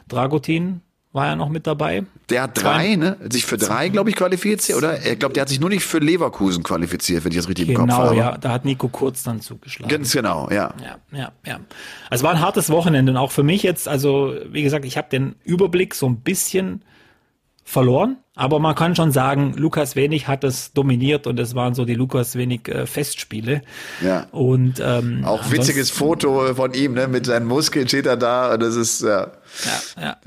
Dragutin war ja noch mit dabei. Der hat drei, ne? Sich für drei, glaube ich, qualifiziert, oder? Er glaube, der hat sich nur nicht für Leverkusen qualifiziert, wenn ich das richtig genau, im Kopf habe. Genau, ja, da hat Nico Kurz dann zugeschlagen. Ganz genau, ja. Ja, ja, ja. Also war ein hartes Wochenende und auch für mich jetzt, also wie gesagt, ich habe den Überblick so ein bisschen verloren. Aber man kann schon sagen, Lukas Wenig hat es dominiert und es waren so die Lukas Wenig äh, Festspiele. Ja. Und ähm, auch witziges Foto von ihm, ne, mit seinen Muskeln steht er da und das ist ja. Ja, ja.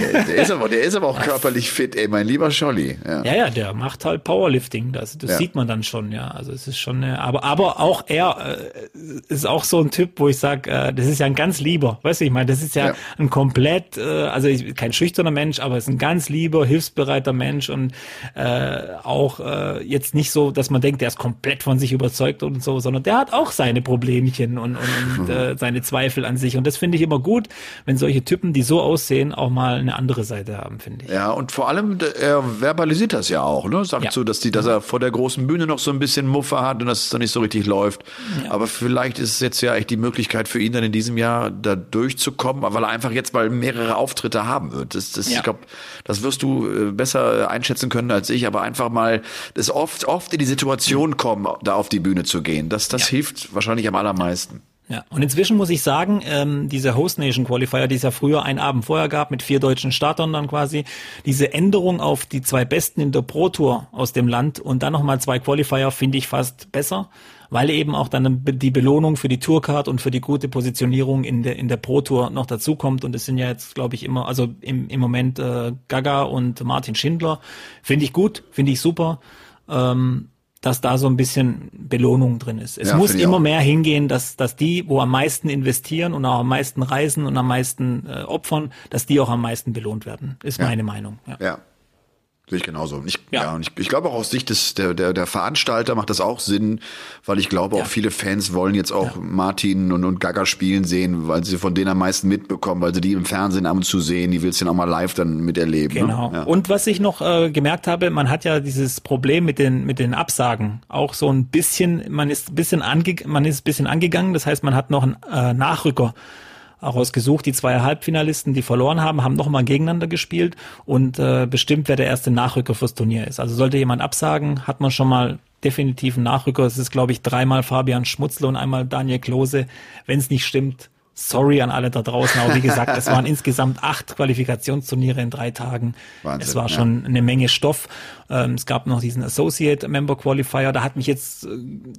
Der, ist aber, der ist aber auch körperlich fit, ey, mein lieber Scholli. Ja, ja, ja der macht halt Powerlifting. Das, das ja. sieht man dann schon, ja. Also es ist schon, äh, aber, aber auch er äh, ist auch so ein Typ, wo ich sage, äh, das ist ja ein ganz lieber, weißt du, ich meine, das ist ja, ja. ein komplett, äh, also ich, kein schüchterner Mensch, aber ist ein ganz lieber, hilfsbereiter Mensch und äh, auch äh, jetzt nicht so, dass man denkt, der ist komplett von sich überzeugt und so, sondern der hat auch seine Problemchen und, und, und äh, seine Zweifel an sich. Und das finde ich immer gut, wenn solche Typen, die so aussehen, auch mal eine andere Seite haben, finde ich. Ja, und vor allem, er verbalisiert das ja auch, ne? Sagt ja. so, dass die, dass er vor der großen Bühne noch so ein bisschen Muffe hat und dass es dann nicht so richtig läuft. Ja. Aber vielleicht ist es jetzt ja echt die Möglichkeit für ihn dann in diesem Jahr da durchzukommen, weil er einfach jetzt mal mehrere Auftritte haben wird. Das, das, ja. Ich glaube, das wirst du äh, besser einschätzen können als ich, aber einfach mal das oft, oft in die Situation kommen, da auf die Bühne zu gehen. Das, das hilft wahrscheinlich am allermeisten. Ja, und inzwischen muss ich sagen, ähm, diese Host Nation Qualifier, die es ja früher einen Abend vorher gab, mit vier deutschen Startern dann quasi, diese Änderung auf die zwei Besten in der Pro Tour aus dem Land und dann nochmal zwei Qualifier finde ich fast besser, weil eben auch dann die Belohnung für die Tourcard und für die gute Positionierung in der, in der Pro Tour noch dazukommt. Und es sind ja jetzt, glaube ich, immer, also im, im Moment äh, Gaga und Martin Schindler. Finde ich gut, finde ich super. Ähm, dass da so ein bisschen Belohnung drin ist. Es ja, muss immer auch. mehr hingehen, dass, dass die, wo am meisten investieren und auch am meisten reisen und am meisten äh, opfern, dass die auch am meisten belohnt werden, ist ja. meine Meinung. Ja. ja. Sehe ich genauso. Ich, ja. ja und ich, ich glaube auch aus Sicht des, der, der, der Veranstalter macht das auch Sinn, weil ich glaube ja. auch viele Fans wollen jetzt auch ja. Martin und, und Gaga spielen sehen, weil sie von denen am meisten mitbekommen, weil sie die im Fernsehen ab und zu sehen, die willst du dann auch mal live dann miterleben. Ne? Genau. Ne? Und was ich noch äh, gemerkt habe, man hat ja dieses Problem mit den, mit den Absagen auch so ein bisschen, man ist ein bisschen ange, man ist bisschen angegangen, das heißt, man hat noch einen äh, Nachrücker rausgesucht. Die zwei Halbfinalisten, die verloren haben, haben nochmal gegeneinander gespielt und äh, bestimmt, wer der erste Nachrücker fürs Turnier ist. Also sollte jemand absagen, hat man schon mal definitiv einen Nachrücker. Es ist, glaube ich, dreimal Fabian Schmutzler und einmal Daniel Klose. Wenn es nicht stimmt, sorry an alle da draußen. Aber wie gesagt, es waren insgesamt acht Qualifikationsturniere in drei Tagen. Wahnsinn, es war schon ja. eine Menge Stoff. Ähm, es gab noch diesen Associate Member Qualifier. Da hat mich jetzt, äh,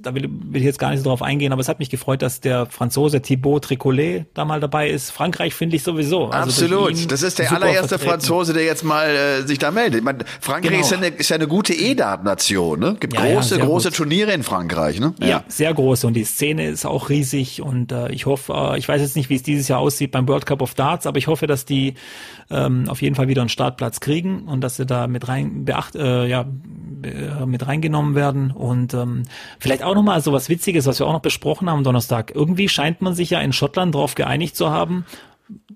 da will, will ich jetzt gar nicht so drauf eingehen, aber es hat mich gefreut, dass der Franzose Thibaut Tricolet da mal dabei ist. Frankreich finde ich sowieso. Also Absolut. Das ist der allererste vertreten. Franzose, der jetzt mal äh, sich da meldet. Ich meine, Frankreich genau. ist, ja eine, ist ja eine gute E-Dart-Nation. Ne? Gibt ja, große, große gut. Turniere in Frankreich. Ne? Ja. ja. sehr große und die Szene ist auch riesig und äh, ich hoffe, äh, ich weiß jetzt nicht, wie es dieses Jahr aussieht beim World Cup of Darts, aber ich hoffe, dass die ähm, auf jeden Fall wieder einen Startplatz kriegen und dass sie da mit rein beacht, äh, ja, mit reingenommen werden und ähm, vielleicht auch nochmal so was Witziges, was wir auch noch besprochen haben am Donnerstag. Irgendwie scheint man sich ja in Schottland darauf geeinigt zu haben,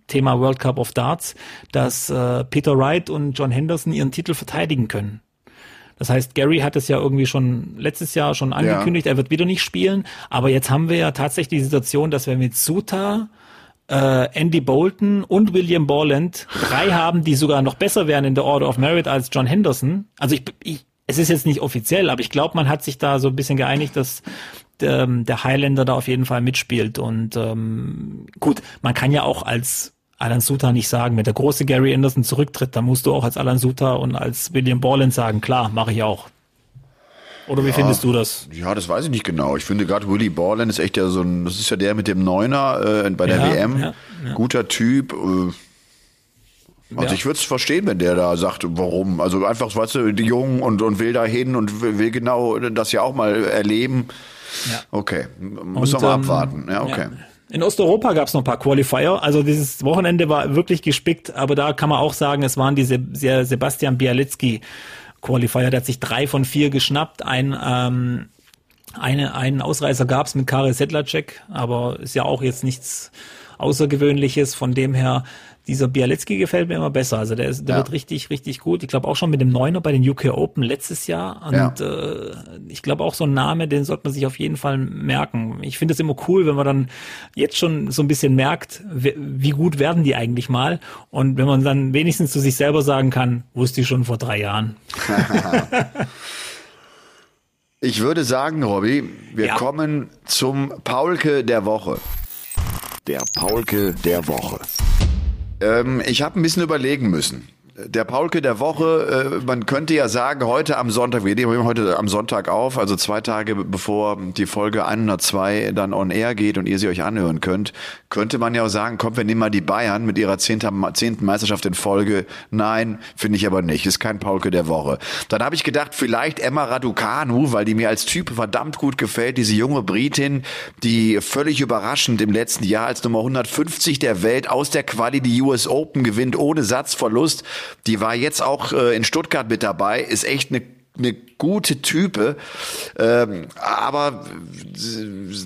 Thema World Cup of Darts, dass äh, Peter Wright und John Henderson ihren Titel verteidigen können. Das heißt, Gary hat es ja irgendwie schon letztes Jahr schon angekündigt, ja. er wird wieder nicht spielen. Aber jetzt haben wir ja tatsächlich die Situation, dass wir mit Suta äh, Andy Bolton und William Borland drei haben, die sogar noch besser wären in der Order of Merit als John Henderson. Also ich, ich es ist jetzt nicht offiziell, aber ich glaube, man hat sich da so ein bisschen geeinigt, dass der, ähm, der Highlander da auf jeden Fall mitspielt. Und ähm, gut, man kann ja auch als Alan Suter nicht sagen, wenn der große Gary Anderson zurücktritt, dann musst du auch als Alan Suter und als William Borland sagen, klar, mache ich auch. Oder wie ja, findest du das? Ja, das weiß ich nicht genau. Ich finde gerade Willy Borland ist echt ja so ein, das ist ja der mit dem Neuner äh, bei der ja, WM. Ja, Guter Typ. Äh, also ich würde es verstehen, wenn der da sagt, warum. Also einfach, weißt du, die Jungen und, und will da hin und will, will genau das ja auch mal erleben. Ja. Okay, muss wir mal ähm, abwarten. Ja, okay. Ja. In Osteuropa gab es noch ein paar Qualifier. Also dieses Wochenende war wirklich gespickt, aber da kann man auch sagen, es waren diese Sebastian Bialecki Qualifier. Der hat sich drei von vier geschnappt. Ein ähm, eine, einen Ausreißer gab es mit Karel Sedlacek, aber ist ja auch jetzt nichts Außergewöhnliches. Von dem her dieser Bialecki gefällt mir immer besser. Also der, ist, der ja. wird richtig, richtig gut. Ich glaube auch schon mit dem Neuner bei den UK Open letztes Jahr. Und ja. äh, ich glaube auch so ein Name, den sollte man sich auf jeden Fall merken. Ich finde es immer cool, wenn man dann jetzt schon so ein bisschen merkt, wie, wie gut werden die eigentlich mal. Und wenn man dann wenigstens zu sich selber sagen kann, wusste ich schon vor drei Jahren. ich würde sagen, Robby, wir ja. kommen zum Paulke der Woche. Der Paulke der Woche. Ähm, ich habe ein bisschen überlegen müssen der Paulke der Woche, äh, man könnte ja sagen, heute am Sonntag, wir nehmen heute am Sonntag auf, also zwei Tage bevor die Folge 102 dann on air geht und ihr sie euch anhören könnt, könnte man ja auch sagen, komm, wir nehmen mal die Bayern mit ihrer zehnten, Meisterschaft in Folge. Nein, finde ich aber nicht, ist kein Paulke der Woche. Dann habe ich gedacht, vielleicht Emma Raducanu, weil die mir als Typ verdammt gut gefällt, diese junge Britin, die völlig überraschend im letzten Jahr als Nummer 150 der Welt aus der Quali die US Open gewinnt, ohne Satzverlust. Die war jetzt auch äh, in Stuttgart mit dabei, ist echt eine eine gute Type, ähm, aber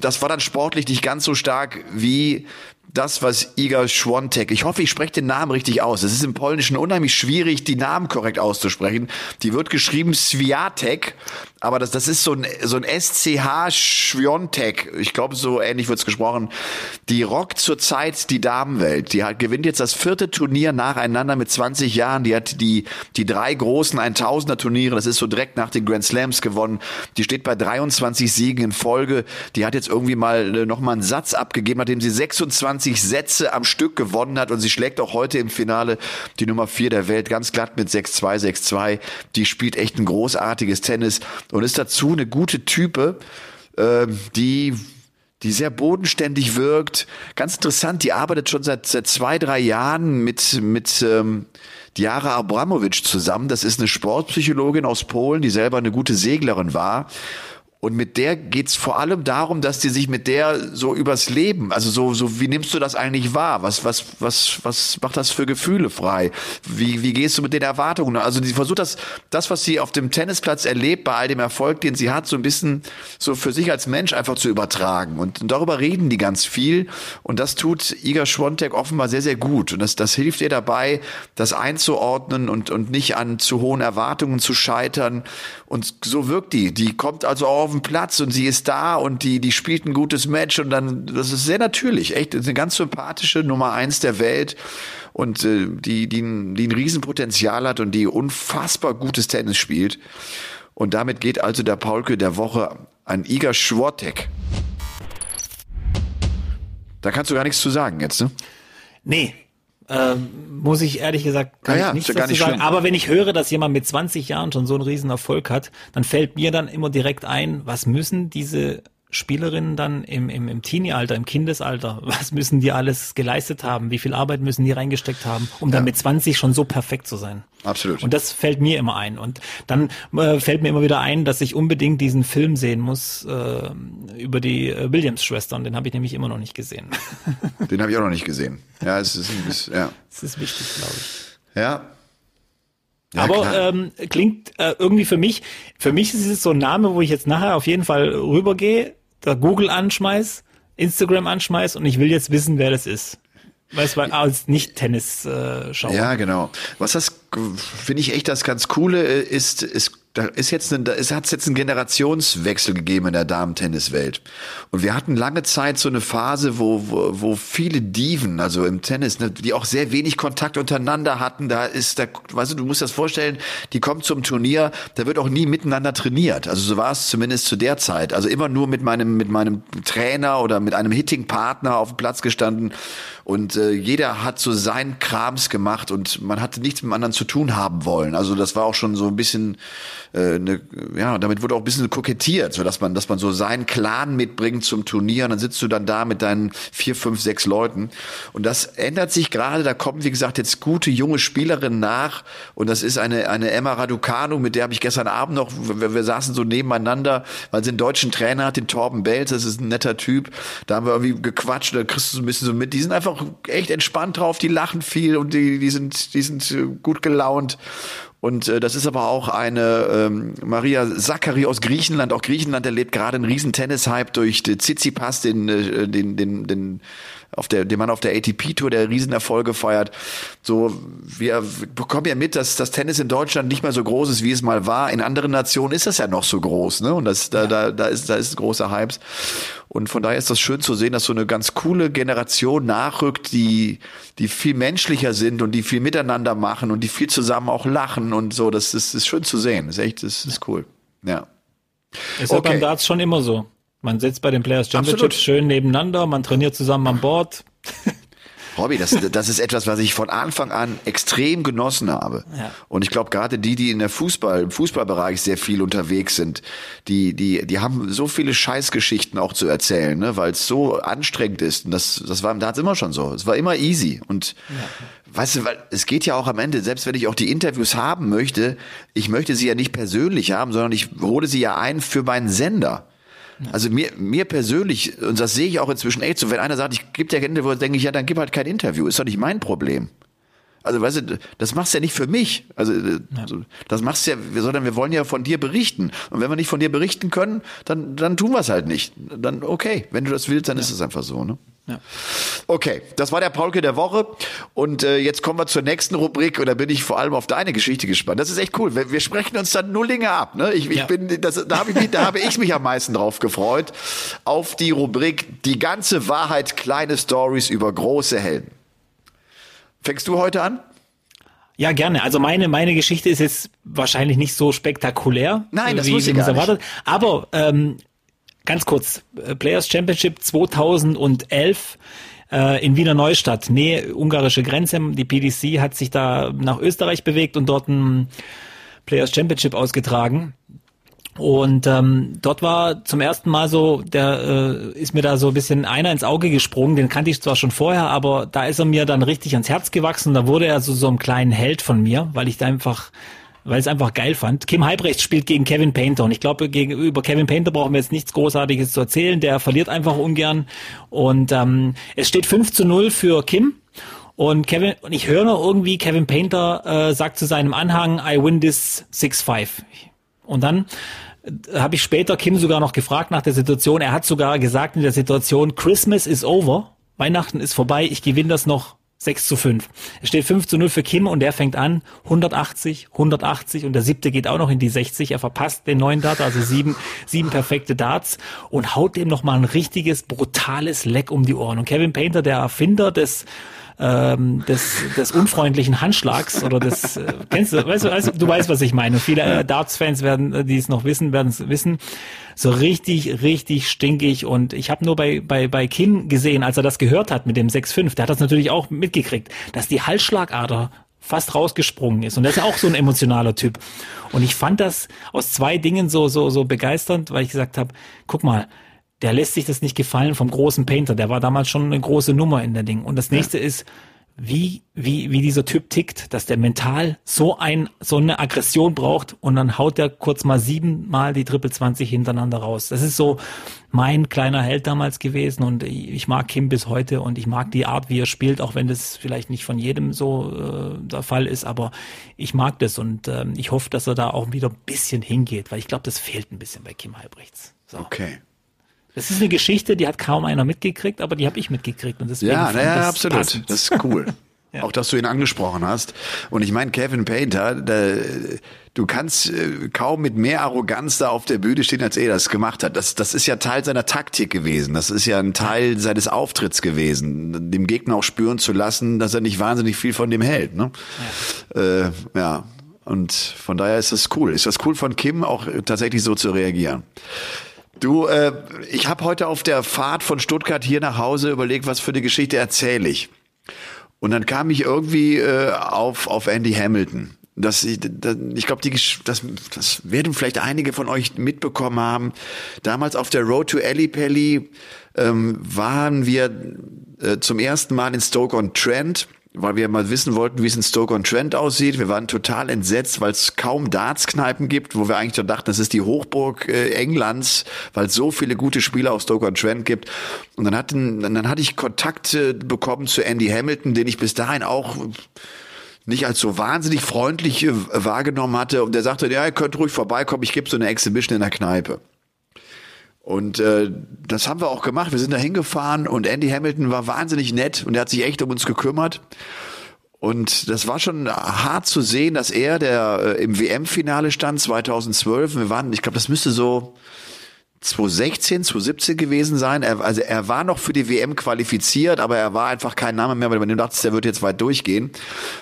das war dann sportlich nicht ganz so stark wie das, was Iga Schwontek, ich hoffe, ich spreche den Namen richtig aus. Es ist im Polnischen unheimlich schwierig, die Namen korrekt auszusprechen. Die wird geschrieben Swiatek aber das, das ist so ein, so ein SCH Schwiontek. Ich glaube, so ähnlich wird's gesprochen. Die rockt zurzeit die Damenwelt. Die hat, gewinnt jetzt das vierte Turnier nacheinander mit 20 Jahren. Die hat die, die drei großen 1000er Turniere, das ist so direkt nach den Grand Slams gewonnen. Die steht bei 23 Siegen in Folge. Die hat jetzt irgendwie mal äh, nochmal einen Satz abgegeben, nachdem sie 26 Sätze am Stück gewonnen hat. Und sie schlägt auch heute im Finale die Nummer vier der Welt ganz glatt mit 6-2, 6-2. Die spielt echt ein großartiges Tennis und ist dazu eine gute Type, äh, die die sehr bodenständig wirkt. Ganz interessant, die arbeitet schon seit, seit zwei, drei Jahren mit, mit ähm, Diara Abramowitsch zusammen. Das ist eine Sportpsychologin aus Polen, die selber eine gute Seglerin war und mit der geht's vor allem darum, dass die sich mit der so übers Leben, also so, so, wie nimmst du das eigentlich wahr? Was, was, was, was macht das für Gefühle frei? Wie, wie gehst du mit den Erwartungen? Also die versucht das, das, was sie auf dem Tennisplatz erlebt, bei all dem Erfolg, den sie hat, so ein bisschen so für sich als Mensch einfach zu übertragen. Und, darüber reden die ganz viel. Und das tut Iga Schwontek offenbar sehr, sehr gut. Und das, das hilft ihr dabei, das einzuordnen und, und nicht an zu hohen Erwartungen zu scheitern. Und so wirkt die. Die kommt also auch dem Platz und sie ist da und die, die spielt ein gutes Match und dann, das ist sehr natürlich, echt eine ganz sympathische Nummer eins der Welt und äh, die, die, die ein Riesenpotenzial hat und die unfassbar gutes Tennis spielt. Und damit geht also der Paulke der Woche an Iga Schwartek. Da kannst du gar nichts zu sagen jetzt, ne? Nee, ähm, muss ich ehrlich gesagt kann ja, ich nichts ja dazu sagen. Aber wenn ich höre, dass jemand mit 20 Jahren schon so einen riesen Erfolg hat, dann fällt mir dann immer direkt ein, was müssen diese Spielerinnen dann im, im, im Teenie-Alter, im Kindesalter, was müssen die alles geleistet haben? Wie viel Arbeit müssen die reingesteckt haben, um ja. dann mit 20 schon so perfekt zu sein? Absolut. Und das fällt mir immer ein. Und dann äh, fällt mir immer wieder ein, dass ich unbedingt diesen Film sehen muss äh, über die äh, Williams-Schwestern. Den habe ich nämlich immer noch nicht gesehen. Den habe ich auch noch nicht gesehen. Ja, es ist, bisschen, ja. Es ist wichtig, glaube ich. Ja, ja, Aber ähm, klingt äh, irgendwie für mich, für mich ist es so ein Name, wo ich jetzt nachher auf jeden Fall rübergehe, da Google anschmeiß, Instagram anschmeiß und ich will jetzt wissen, wer das ist. Weißt du, als nicht Tennis äh, schauer Ja, genau. Was das finde ich echt das ganz coole ist, es da ist jetzt ein, da ist, hat's jetzt einen Generationswechsel gegeben in der Damen-Tennis-Welt. Und wir hatten lange Zeit so eine Phase, wo, wo, wo viele Diven, also im Tennis, ne, die auch sehr wenig Kontakt untereinander hatten. Da ist, da, weißt du, du musst das vorstellen, die kommen zum Turnier, da wird auch nie miteinander trainiert. Also so war es zumindest zu der Zeit. Also immer nur mit meinem, mit meinem Trainer oder mit einem Hitting-Partner auf dem Platz gestanden. Und äh, jeder hat so sein Krams gemacht und man hatte nichts mit dem anderen zu tun haben wollen. Also das war auch schon so ein bisschen äh, ne, ja, damit wurde auch ein bisschen kokettiert, so dass man, dass man so seinen Clan mitbringt zum Turnier. Und dann sitzt du dann da mit deinen vier, fünf, sechs Leuten. Und das ändert sich gerade, da kommen, wie gesagt, jetzt gute junge Spielerinnen nach. Und das ist eine, eine Emma Raducanu, mit der habe ich gestern Abend noch, wir, wir saßen so nebeneinander, weil sie einen deutschen Trainer hat, den Torben Belz, das ist ein netter Typ, da haben wir irgendwie gequatscht, da kriegst du so ein bisschen so mit, die sind einfach echt entspannt drauf, die lachen viel und die, die sind, die sind gut gelaunt und äh, das ist aber auch eine ähm, Maria Zachary aus Griechenland. Auch Griechenland erlebt gerade einen riesen Tennis-Hype durch Tsitsipas, den, äh, den, den, den auf der, den man auf der ATP-Tour der Riesenerfolge feiert. So, wir bekommen ja mit, dass das Tennis in Deutschland nicht mehr so groß ist, wie es mal war. In anderen Nationen ist das ja noch so groß, ne? Und das, da, ja. da, da ist, da ist großer Hypes. Und von daher ist das schön zu sehen, dass so eine ganz coole Generation nachrückt, die, die viel menschlicher sind und die viel miteinander machen und die viel zusammen auch lachen und so. Das ist, ist schön zu sehen. Das ist echt, das ist cool. Ja. Ist okay. ja beim Darts schon immer so. Man sitzt bei den Players Championships schön nebeneinander, man trainiert zusammen an Bord. Robby, das, das ist etwas, was ich von Anfang an extrem genossen habe. Ja. Und ich glaube, gerade die, die in der Fußball, im Fußballbereich sehr viel unterwegs sind, die, die, die haben so viele Scheißgeschichten auch zu erzählen, ne, weil es so anstrengend ist. Und das, das war im Darts immer schon so. Es war immer easy. Und ja. weißt du, weil es geht ja auch am Ende, selbst wenn ich auch die Interviews haben möchte, ich möchte sie ja nicht persönlich haben, sondern ich hole sie ja ein für meinen Sender. Also mir, mir persönlich, und das sehe ich auch inzwischen echt so, wenn einer sagt, ich gebe dir kein Interview, denke ich, ja, dann gib halt kein Interview. Ist doch nicht mein Problem. Also, weißt du, das machst du ja nicht für mich. Also, ja. das machst du ja, sondern wir wollen ja von dir berichten. Und wenn wir nicht von dir berichten können, dann, dann tun wir es halt nicht. Dann, okay. Wenn du das willst, dann ja. ist es einfach so, ne? Ja. Okay, das war der Paulke der Woche. Und äh, jetzt kommen wir zur nächsten Rubrik und da bin ich vor allem auf deine Geschichte gespannt. Das ist echt cool. Wir, wir sprechen uns dann Nullinge ab. Ne? Ich, ich ja. bin, das, da habe ich, mich, da habe ich mich am meisten drauf gefreut. Auf die Rubrik Die ganze Wahrheit, kleine Stories über große Helden. Fängst du heute an? Ja, gerne. Also meine, meine Geschichte ist jetzt wahrscheinlich nicht so spektakulär. Nein, das wie, muss ich gar erwartet. Nicht. Aber ähm, Ganz kurz, äh, Players Championship 2011 äh, in Wiener Neustadt, Nähe ungarische Grenze. Die PDC hat sich da nach Österreich bewegt und dort ein Players Championship ausgetragen. Und ähm, dort war zum ersten Mal so, der äh, ist mir da so ein bisschen einer ins Auge gesprungen, den kannte ich zwar schon vorher, aber da ist er mir dann richtig ans Herz gewachsen. Da wurde er so, so einem kleinen Held von mir, weil ich da einfach weil es einfach geil fand. Kim Halbrecht spielt gegen Kevin Painter und ich glaube, gegenüber Kevin Painter brauchen wir jetzt nichts Großartiges zu erzählen. Der verliert einfach ungern und ähm, es steht 5 zu 0 für Kim. Und Kevin, und ich höre noch irgendwie, Kevin Painter äh, sagt zu seinem Anhang, I win this 6-5. Und dann äh, habe ich später Kim sogar noch gefragt nach der Situation. Er hat sogar gesagt in der Situation, Christmas is over, Weihnachten ist vorbei, ich gewinne das noch 6 zu 5. Es steht 5 zu 0 für Kim und der fängt an 180, 180 und der siebte geht auch noch in die 60. Er verpasst den neuen Dart, also sieben, sieben perfekte Darts und haut dem nochmal ein richtiges, brutales Leck um die Ohren. Und Kevin Painter, der Erfinder des ähm, des, des unfreundlichen Handschlags oder des, äh, kennst du, weißt du, weißt, du weißt, was ich meine. Viele äh, Darts-Fans werden, äh, die es noch wissen, werden es wissen. So richtig, richtig stinkig. Und ich habe nur bei, bei, bei Kim gesehen, als er das gehört hat mit dem 6-5, der hat das natürlich auch mitgekriegt, dass die Halsschlagader fast rausgesprungen ist. Und der ist auch so ein emotionaler Typ. Und ich fand das aus zwei Dingen so, so, so begeisternd, weil ich gesagt habe, guck mal, der lässt sich das nicht gefallen vom großen Painter. Der war damals schon eine große Nummer in der Ding. Und das nächste ja. ist, wie, wie, wie dieser Typ tickt, dass der mental so ein, so eine Aggression braucht und dann haut er kurz mal siebenmal die Triple 20 hintereinander raus. Das ist so mein kleiner Held damals gewesen und ich mag Kim bis heute und ich mag die Art, wie er spielt, auch wenn das vielleicht nicht von jedem so äh, der Fall ist, aber ich mag das und äh, ich hoffe, dass er da auch wieder ein bisschen hingeht, weil ich glaube, das fehlt ein bisschen bei Kim Halbrechts. So. Okay. Das ist eine Geschichte, die hat kaum einer mitgekriegt, aber die habe ich mitgekriegt und deswegen ja, naja, absolut. Passend. Das ist cool. Ja. Auch, dass du ihn angesprochen hast. Und ich meine, Kevin Painter, da, du kannst äh, kaum mit mehr Arroganz da auf der Bühne stehen, als er das gemacht hat. Das, das ist ja Teil seiner Taktik gewesen. Das ist ja ein Teil seines Auftritts gewesen, dem Gegner auch spüren zu lassen, dass er nicht wahnsinnig viel von dem hält. Ne? Ja. Äh, ja. Und von daher ist das cool. Ist das cool von Kim, auch tatsächlich so zu reagieren. Du, äh, ich habe heute auf der Fahrt von Stuttgart hier nach Hause überlegt, was für eine Geschichte erzähle ich. Und dann kam ich irgendwie äh, auf, auf Andy Hamilton. Das, ich, ich glaube, das, das werden vielleicht einige von euch mitbekommen haben. Damals auf der Road to Ellipelli ähm, waren wir äh, zum ersten Mal in Stoke-on-Trent weil wir mal wissen wollten, wie es in Stoke-on-Trent aussieht. Wir waren total entsetzt, weil es kaum Darts-Kneipen gibt, wo wir eigentlich schon dachten, das ist die Hochburg äh, Englands, weil es so viele gute Spieler auf Stoke-on-Trent gibt. Und dann, hatten, dann hatte ich Kontakt bekommen zu Andy Hamilton, den ich bis dahin auch nicht als so wahnsinnig freundlich äh, wahrgenommen hatte. Und der sagte, ja, ihr könnt ruhig vorbeikommen, ich gebe so eine Exhibition in der Kneipe. Und äh, das haben wir auch gemacht. Wir sind da hingefahren und Andy Hamilton war wahnsinnig nett und er hat sich echt um uns gekümmert. Und das war schon hart zu sehen, dass er, der äh, im WM-Finale stand 2012, wir waren, ich glaube, das müsste so 2016, 2017 gewesen sein. Er, also er war noch für die WM qualifiziert, aber er war einfach kein Name mehr, weil man dachte, der wird jetzt weit durchgehen.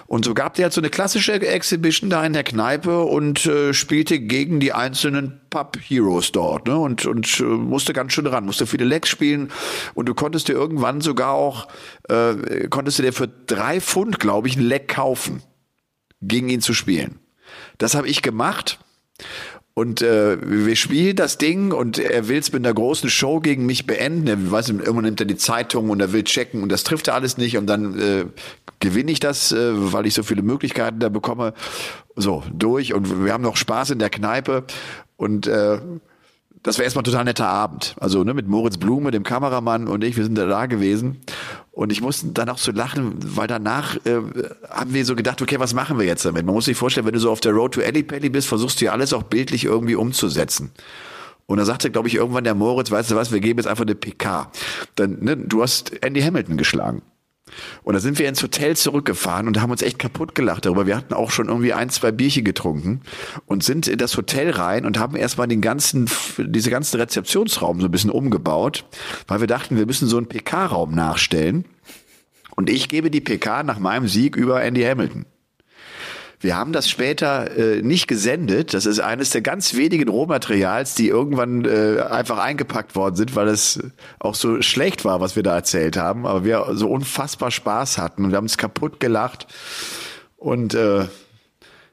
Und so gab der halt so eine klassische Exhibition da in der Kneipe und äh, spielte gegen die einzelnen Pub Heroes dort, ne? Und und äh, musste ganz schön ran, musste viele Lecks spielen und du konntest dir irgendwann sogar auch äh, konntest du dir für drei Pfund, glaube ich, ein Leck kaufen, gegen ihn zu spielen. Das habe ich gemacht und äh, wir spielen das Ding und er will es mit einer großen Show gegen mich beenden. Er weiß, irgendwann nimmt er die Zeitung und er will checken und das trifft er alles nicht und dann äh, gewinne ich das, äh, weil ich so viele Möglichkeiten da bekomme. So, durch und wir haben noch Spaß in der Kneipe und äh, das war erstmal ein total netter Abend. Also ne, mit Moritz Blume, dem Kameramann und ich, wir sind da, da gewesen. Und ich musste dann auch so lachen, weil danach äh, haben wir so gedacht, okay, was machen wir jetzt damit? Man muss sich vorstellen, wenn du so auf der Road to Ellipelli bist, versuchst du ja alles auch bildlich irgendwie umzusetzen. Und da sagte, glaube ich, irgendwann der Moritz, weißt du was, wir geben jetzt einfach eine PK. Dann, ne, du hast Andy Hamilton geschlagen. Und da sind wir ins Hotel zurückgefahren und haben uns echt kaputt gelacht darüber. Wir hatten auch schon irgendwie ein, zwei Bierchen getrunken und sind in das Hotel rein und haben erstmal den ganzen, diese ganzen Rezeptionsraum so ein bisschen umgebaut, weil wir dachten, wir müssen so einen PK-Raum nachstellen. Und ich gebe die PK nach meinem Sieg über Andy Hamilton. Wir haben das später äh, nicht gesendet. Das ist eines der ganz wenigen Rohmaterials, die irgendwann äh, einfach eingepackt worden sind, weil es auch so schlecht war, was wir da erzählt haben. Aber wir so unfassbar Spaß hatten und wir haben uns kaputt gelacht. Und äh,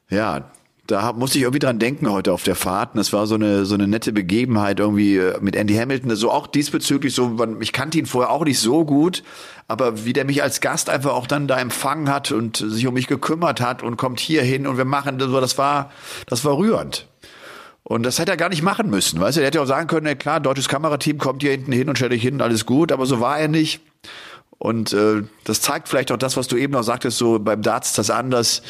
ja, da musste ich irgendwie dran denken heute auf der Fahrt. Und das war so eine, so eine nette Begebenheit irgendwie äh, mit Andy Hamilton. So auch diesbezüglich so, ich kannte ihn vorher auch nicht so gut, aber wie der mich als Gast einfach auch dann da empfangen hat und sich um mich gekümmert hat und kommt hier hin und wir machen so, das war, das war rührend. Und das hätte er gar nicht machen müssen, weißt du? Er hätte auch sagen können, ja klar, deutsches Kamerateam kommt hier hinten hin und stellt dich hin, alles gut, aber so war er nicht. Und äh, das zeigt vielleicht auch das, was du eben noch sagtest, so beim Darts das anders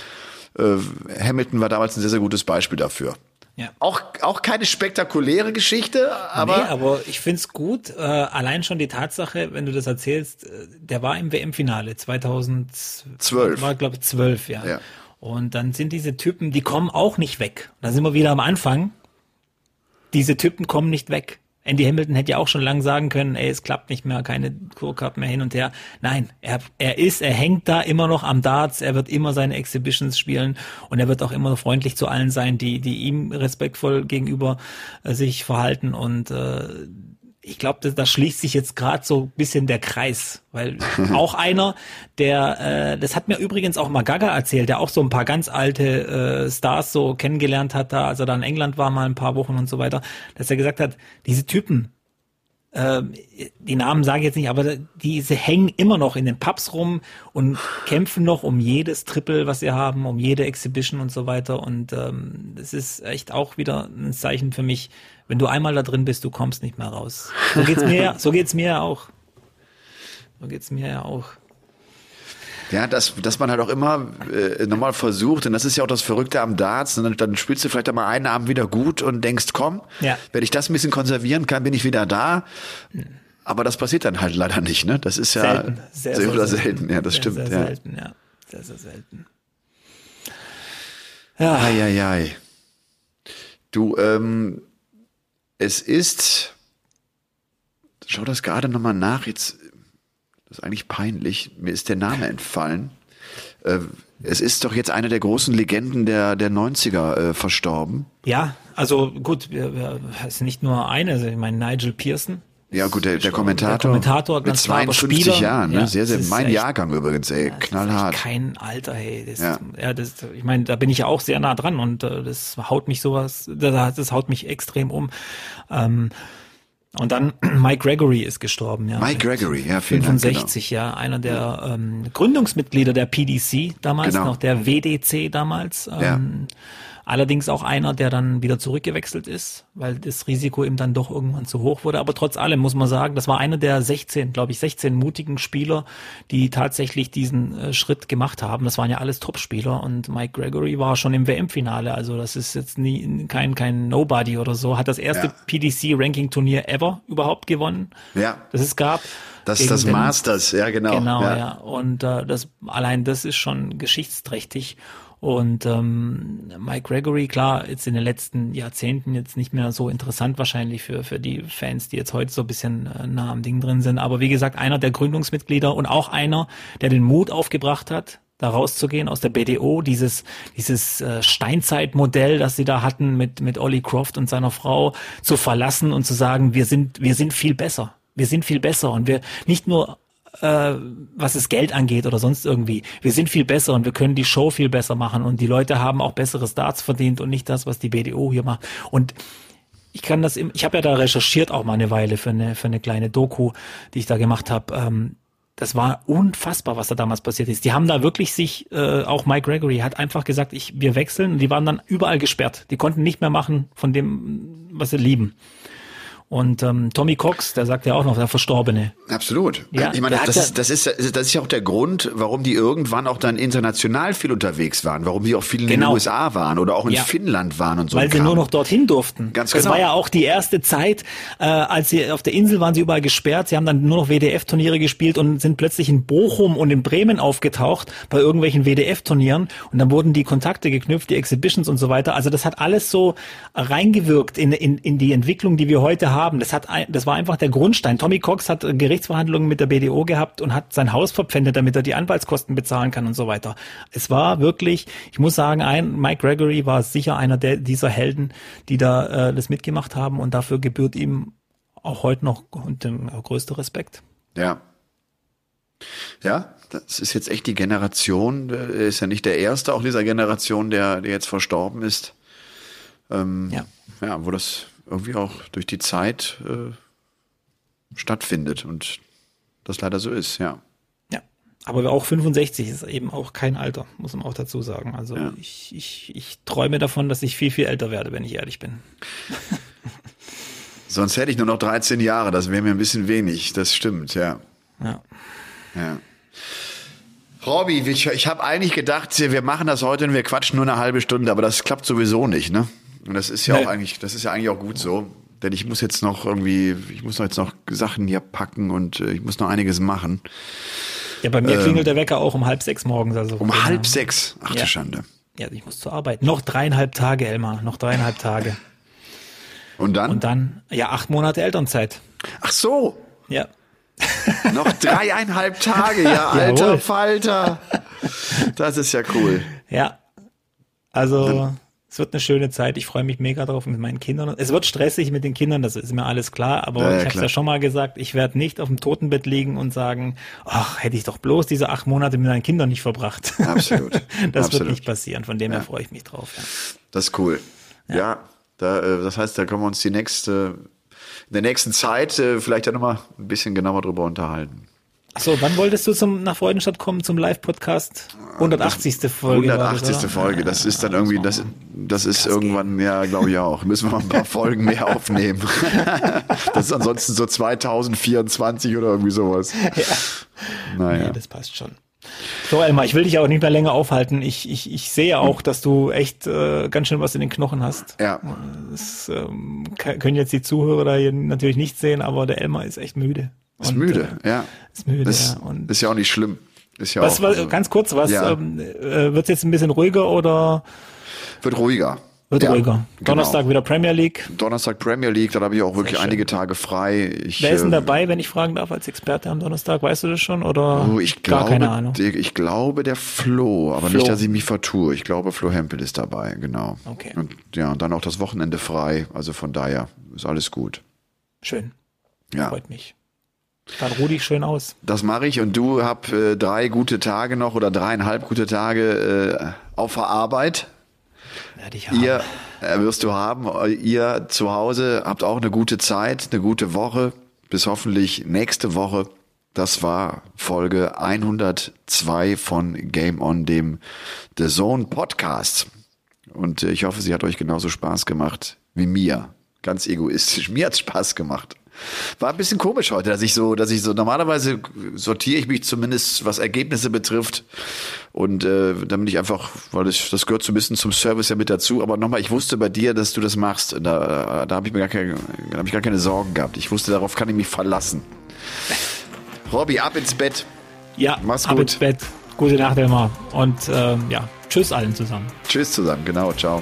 äh, Hamilton war damals ein sehr, sehr gutes Beispiel dafür. Ja. Auch, auch keine spektakuläre Geschichte, aber. Nee, aber ich find's gut. Äh, allein schon die Tatsache, wenn du das erzählst, äh, der war im WM-Finale 2012. War, glaube ich, 12, ja. ja. Und dann sind diese Typen, die kommen auch nicht weg. Da sind wir wieder am Anfang. Diese Typen kommen nicht weg. Andy Hamilton hätte ja auch schon lang sagen können, ey, es klappt nicht mehr, keine Kurcup mehr hin und her. Nein, er, er ist, er hängt da immer noch am Darts, er wird immer seine Exhibitions spielen und er wird auch immer freundlich zu allen sein, die, die ihm respektvoll gegenüber äh, sich verhalten und äh, ich glaube, das, das schließt sich jetzt gerade so ein bisschen der Kreis, weil auch einer, der, äh, das hat mir übrigens auch mal Gaga erzählt, der auch so ein paar ganz alte äh, Stars so kennengelernt hat, da, als er da in England war, mal ein paar Wochen und so weiter, dass er gesagt hat, diese Typen, äh, die Namen sage ich jetzt nicht, aber diese hängen immer noch in den Pubs rum und kämpfen noch um jedes Triple, was sie haben, um jede Exhibition und so weiter. Und ähm, das ist echt auch wieder ein Zeichen für mich, wenn du einmal da drin bist, du kommst nicht mehr raus. So geht's mir, so geht's mir ja auch. So geht's mir ja auch. Ja, dass, dass man halt auch immer äh, nochmal versucht, und das ist ja auch das Verrückte am Darts, dann, dann spielst du vielleicht einmal einen Abend wieder gut und denkst, komm, ja. wenn ich das ein bisschen konservieren kann, bin ich wieder da. Aber das passiert dann halt leider nicht, ne? Das ist ja selten. Sehr, sehr, sehr selten. selten. Ja, das sehr, stimmt. Sehr ja. selten, ja. sehr, sehr selten. Ja. Eieiei. Du, ähm, es ist, schau das gerade nochmal nach, jetzt, das ist eigentlich peinlich, mir ist der Name entfallen. Äh, es ist doch jetzt eine der großen Legenden der, der 90er äh, verstorben. Ja, also gut, es ist nicht nur eine, also ich meine Nigel Pearson. Ja, gut, der, der Kommentator, der Kommentator mit 52 Spieler, Jahren, ne? Ja, sehr, sehr, mein Jahrgang übrigens, ey, ja, knallhart. Kein Alter, hey. Das, Ja. ja. das, ich meine, da bin ich ja auch sehr nah dran und äh, das haut mich sowas, das, das haut mich extrem um. Ähm, und dann Mike Gregory ist gestorben, ja. Mike Gregory, ja, vielen Dank, 65, ja, einer der ähm, Gründungsmitglieder der PDC, damals Genau. noch der WDC damals. Ähm, Ja. Allerdings auch einer, der dann wieder zurückgewechselt ist, weil das Risiko ihm dann doch irgendwann zu hoch wurde. Aber trotz allem muss man sagen, das war einer der 16, glaube ich, 16 mutigen Spieler, die tatsächlich diesen äh, Schritt gemacht haben. Das waren ja alles Topspieler und Mike Gregory war schon im WM-Finale. Also das ist jetzt nie kein kein Nobody oder so. Hat das erste Ja. PDC-Ranking-Turnier ever überhaupt gewonnen, Ja, das es gab. das ist das Masters, ja, genau. Genau, ja. ja. Und äh, das allein das ist schon geschichtsträchtig. Und ähm, Mike Gregory, klar, jetzt in den letzten Jahrzehnten jetzt nicht mehr so interessant wahrscheinlich für, für die Fans, die jetzt heute so ein bisschen äh, nah am Ding drin sind. Aber wie gesagt, einer der Gründungsmitglieder und auch einer, der den Mut aufgebracht hat, da rauszugehen aus der BDO, dieses, dieses äh, Steinzeitmodell, das sie da hatten mit, mit Ollie Croft und seiner Frau, zu verlassen und zu sagen, wir sind, wir sind viel besser. Wir sind viel besser und wir nicht nur äh, was das Geld angeht oder sonst irgendwie. Wir sind viel besser und wir können die Show viel besser machen und die Leute haben auch bessere Starts verdient und nicht das, was die BDO hier macht. Und ich kann das, im, ich habe ja da recherchiert auch mal eine Weile für eine, für eine kleine Doku, die ich da gemacht habe. Ähm, das war unfassbar, was da damals passiert ist. Die haben da wirklich sich, äh, auch Mike Gregory hat einfach gesagt, ich, wir wechseln und die waren dann überall gesperrt. Die konnten nicht mehr machen von dem, was sie lieben. Und ähm, Tommy Cox, der sagt ja auch noch, der Verstorbene. Absolut. Ja, ich meine, das, hat ist, das, ist, das ist ja auch der Grund, warum die irgendwann auch dann international viel unterwegs waren, warum die auch viel in den Genau. USA waren oder auch in Ja. Finnland waren und so. weil sie Kram. nur noch dorthin durften. Ganz das genau. war ja auch die erste Zeit, äh, als sie auf der Insel waren, sie überall gesperrt. Sie haben dann nur noch WDF-Turniere gespielt und sind plötzlich in Bochum und in Bremen aufgetaucht bei irgendwelchen WDF-Turnieren und dann wurden die Kontakte geknüpft, die Exhibitions und so weiter. Also das hat alles so reingewirkt in, in, in die Entwicklung, die wir heute haben. Das hat, das war einfach der Grundstein. Tommy Cox hat äh, Gerichtsverhandlungen mit der BDO gehabt und hat sein Haus verpfändet, damit er die Anwaltskosten bezahlen kann und so weiter. Es war wirklich, ich muss sagen, ein Mike Gregory war sicher einer der dieser Helden, die da äh, das mitgemacht haben und dafür gebührt ihm auch heute noch und der größte Respekt. Ja. Ja, das ist jetzt echt die Generation, er ist ja nicht der Erste auch dieser Generation, der, der jetzt verstorben ist. Ähm, Ja. ja, wo das irgendwie auch durch die Zeit äh, stattfindet und das leider so ist, ja. Ja. Aber auch 65 ist eben auch kein Alter, muss man auch dazu sagen. Also Ja. ich, ich, ich träume davon, dass ich viel, viel älter werde, wenn ich ehrlich bin. Sonst hätte ich nur noch 13 Jahre, das wäre mir ein bisschen wenig, das stimmt, ja. Ja. ja. Robby, ich, ich habe eigentlich gedacht, wir machen das heute und wir quatschen nur eine halbe Stunde, aber das klappt sowieso nicht, ne? Und das ist ja Nee. auch eigentlich, das ist ja eigentlich auch gut so, denn ich muss jetzt noch irgendwie, ich muss noch jetzt noch Sachen hier packen und äh, ich muss noch einiges machen. Ja, bei mir klingelt der Wecker auch um halb sechs morgens. Also Ähm. Um ja. halb sechs. Ach Ja. du Schande. Ja, ich muss zur Arbeit. Noch dreieinhalb Tage, Elmar. Noch dreieinhalb Tage. Und dann? Und dann, ja, acht Monate Elternzeit. Ach so, Ja. noch dreieinhalb Tage, ja, alter. Falter. Das ist ja cool. Ja. Also, es wird eine schöne Zeit. Ich freue mich mega drauf mit meinen Kindern. Es wird stressig mit den Kindern, das ist mir alles klar. Aber Ja, ja, ich habe klar. ja schon mal gesagt, ich werde nicht auf dem Totenbett liegen und sagen, ach, hätte ich doch bloß diese acht Monate mit meinen Kindern nicht verbracht. Absolut. Das Absolut. wird nicht passieren. Von dem her freue ich mich drauf. Ja. Das ist cool. Ja, da, äh, das heißt, da können wir uns die nächste, in der nächsten Zeit äh, vielleicht ja nochmal ein bisschen genauer drüber unterhalten. So, wann wolltest du zum nach Freudenstadt kommen zum Live-Podcast? 180. Folge. war das, 180. oder? Folge, das ist dann irgendwie, das, das ist irgendwann, ja, glaube ich auch. Müssen wir mal ein paar Folgen mehr aufnehmen. Das ist ansonsten so 2024 oder irgendwie sowas. Naja. Nee, das passt schon. So, Elmar, ich will dich auch nicht mehr länger aufhalten. Ich, ich, ich sehe auch, dass du echt äh, ganz schön was in den Knochen hast. Ja, Das ähm, können jetzt die Zuhörer da hier natürlich nicht sehen, aber der Elmar ist echt müde. Ist Und, müde, Äh, ja. ist müde, Das ja. Und ist ja auch nicht schlimm. Ist ja was, auch, was, also, ganz kurz, was Ja. ähm, äh, wird jetzt ein bisschen ruhiger oder wird ruhiger. wird Ja, ruhiger? genau. Donnerstag wieder Premier League. Donnerstag Premier League, dann habe ich auch wirklich einige Tage frei. Ich, Wer ist denn äh, dabei, wenn ich fragen darf, als Experte am Donnerstag? Weißt du das schon oder Oh, ich gar glaube, keine Ahnung? der- ich glaube der Flo, aber Flo. nicht, dass ich mich vertue. Ich glaube, Flo Hempel ist dabei, genau. Okay. Und ja, und dann auch das Wochenende frei. Also von daher ist alles gut. Schön, Ja, freut mich. Dann ruh dich schön aus. das mache ich. Und du hab äh, drei gute Tage noch oder dreieinhalb gute Tage äh, auf der Arbeit. Werde ich haben. Ihr äh, wirst du haben. Ihr zu Hause habt auch eine gute Zeit, eine gute Woche. Bis hoffentlich nächste Woche. Das war Folge 102 von Game On, dem The Zone Podcast. Und äh, ich hoffe, sie hat euch genauso Spaß gemacht wie mir. Ganz egoistisch. Mir hat's Spaß gemacht. War ein bisschen komisch heute, dass ich so, dass ich so, normalerweise sortiere ich mich zumindest, was Ergebnisse betrifft. Und äh, dann bin ich einfach, weil das, das gehört so ein bisschen zum Service ja mit dazu. Aber nochmal, ich wusste bei dir, dass du das machst. Da, da habe ich mir gar keine, da habe ich gar keine Sorgen gehabt. Ich wusste, darauf kann ich mich verlassen. Robby, ab ins Bett. Ja, Mach's ab gut. ins Bett. Gute Nacht, Elmar. Und ähm, ja, tschüss allen zusammen. Tschüss zusammen. Genau, ciao.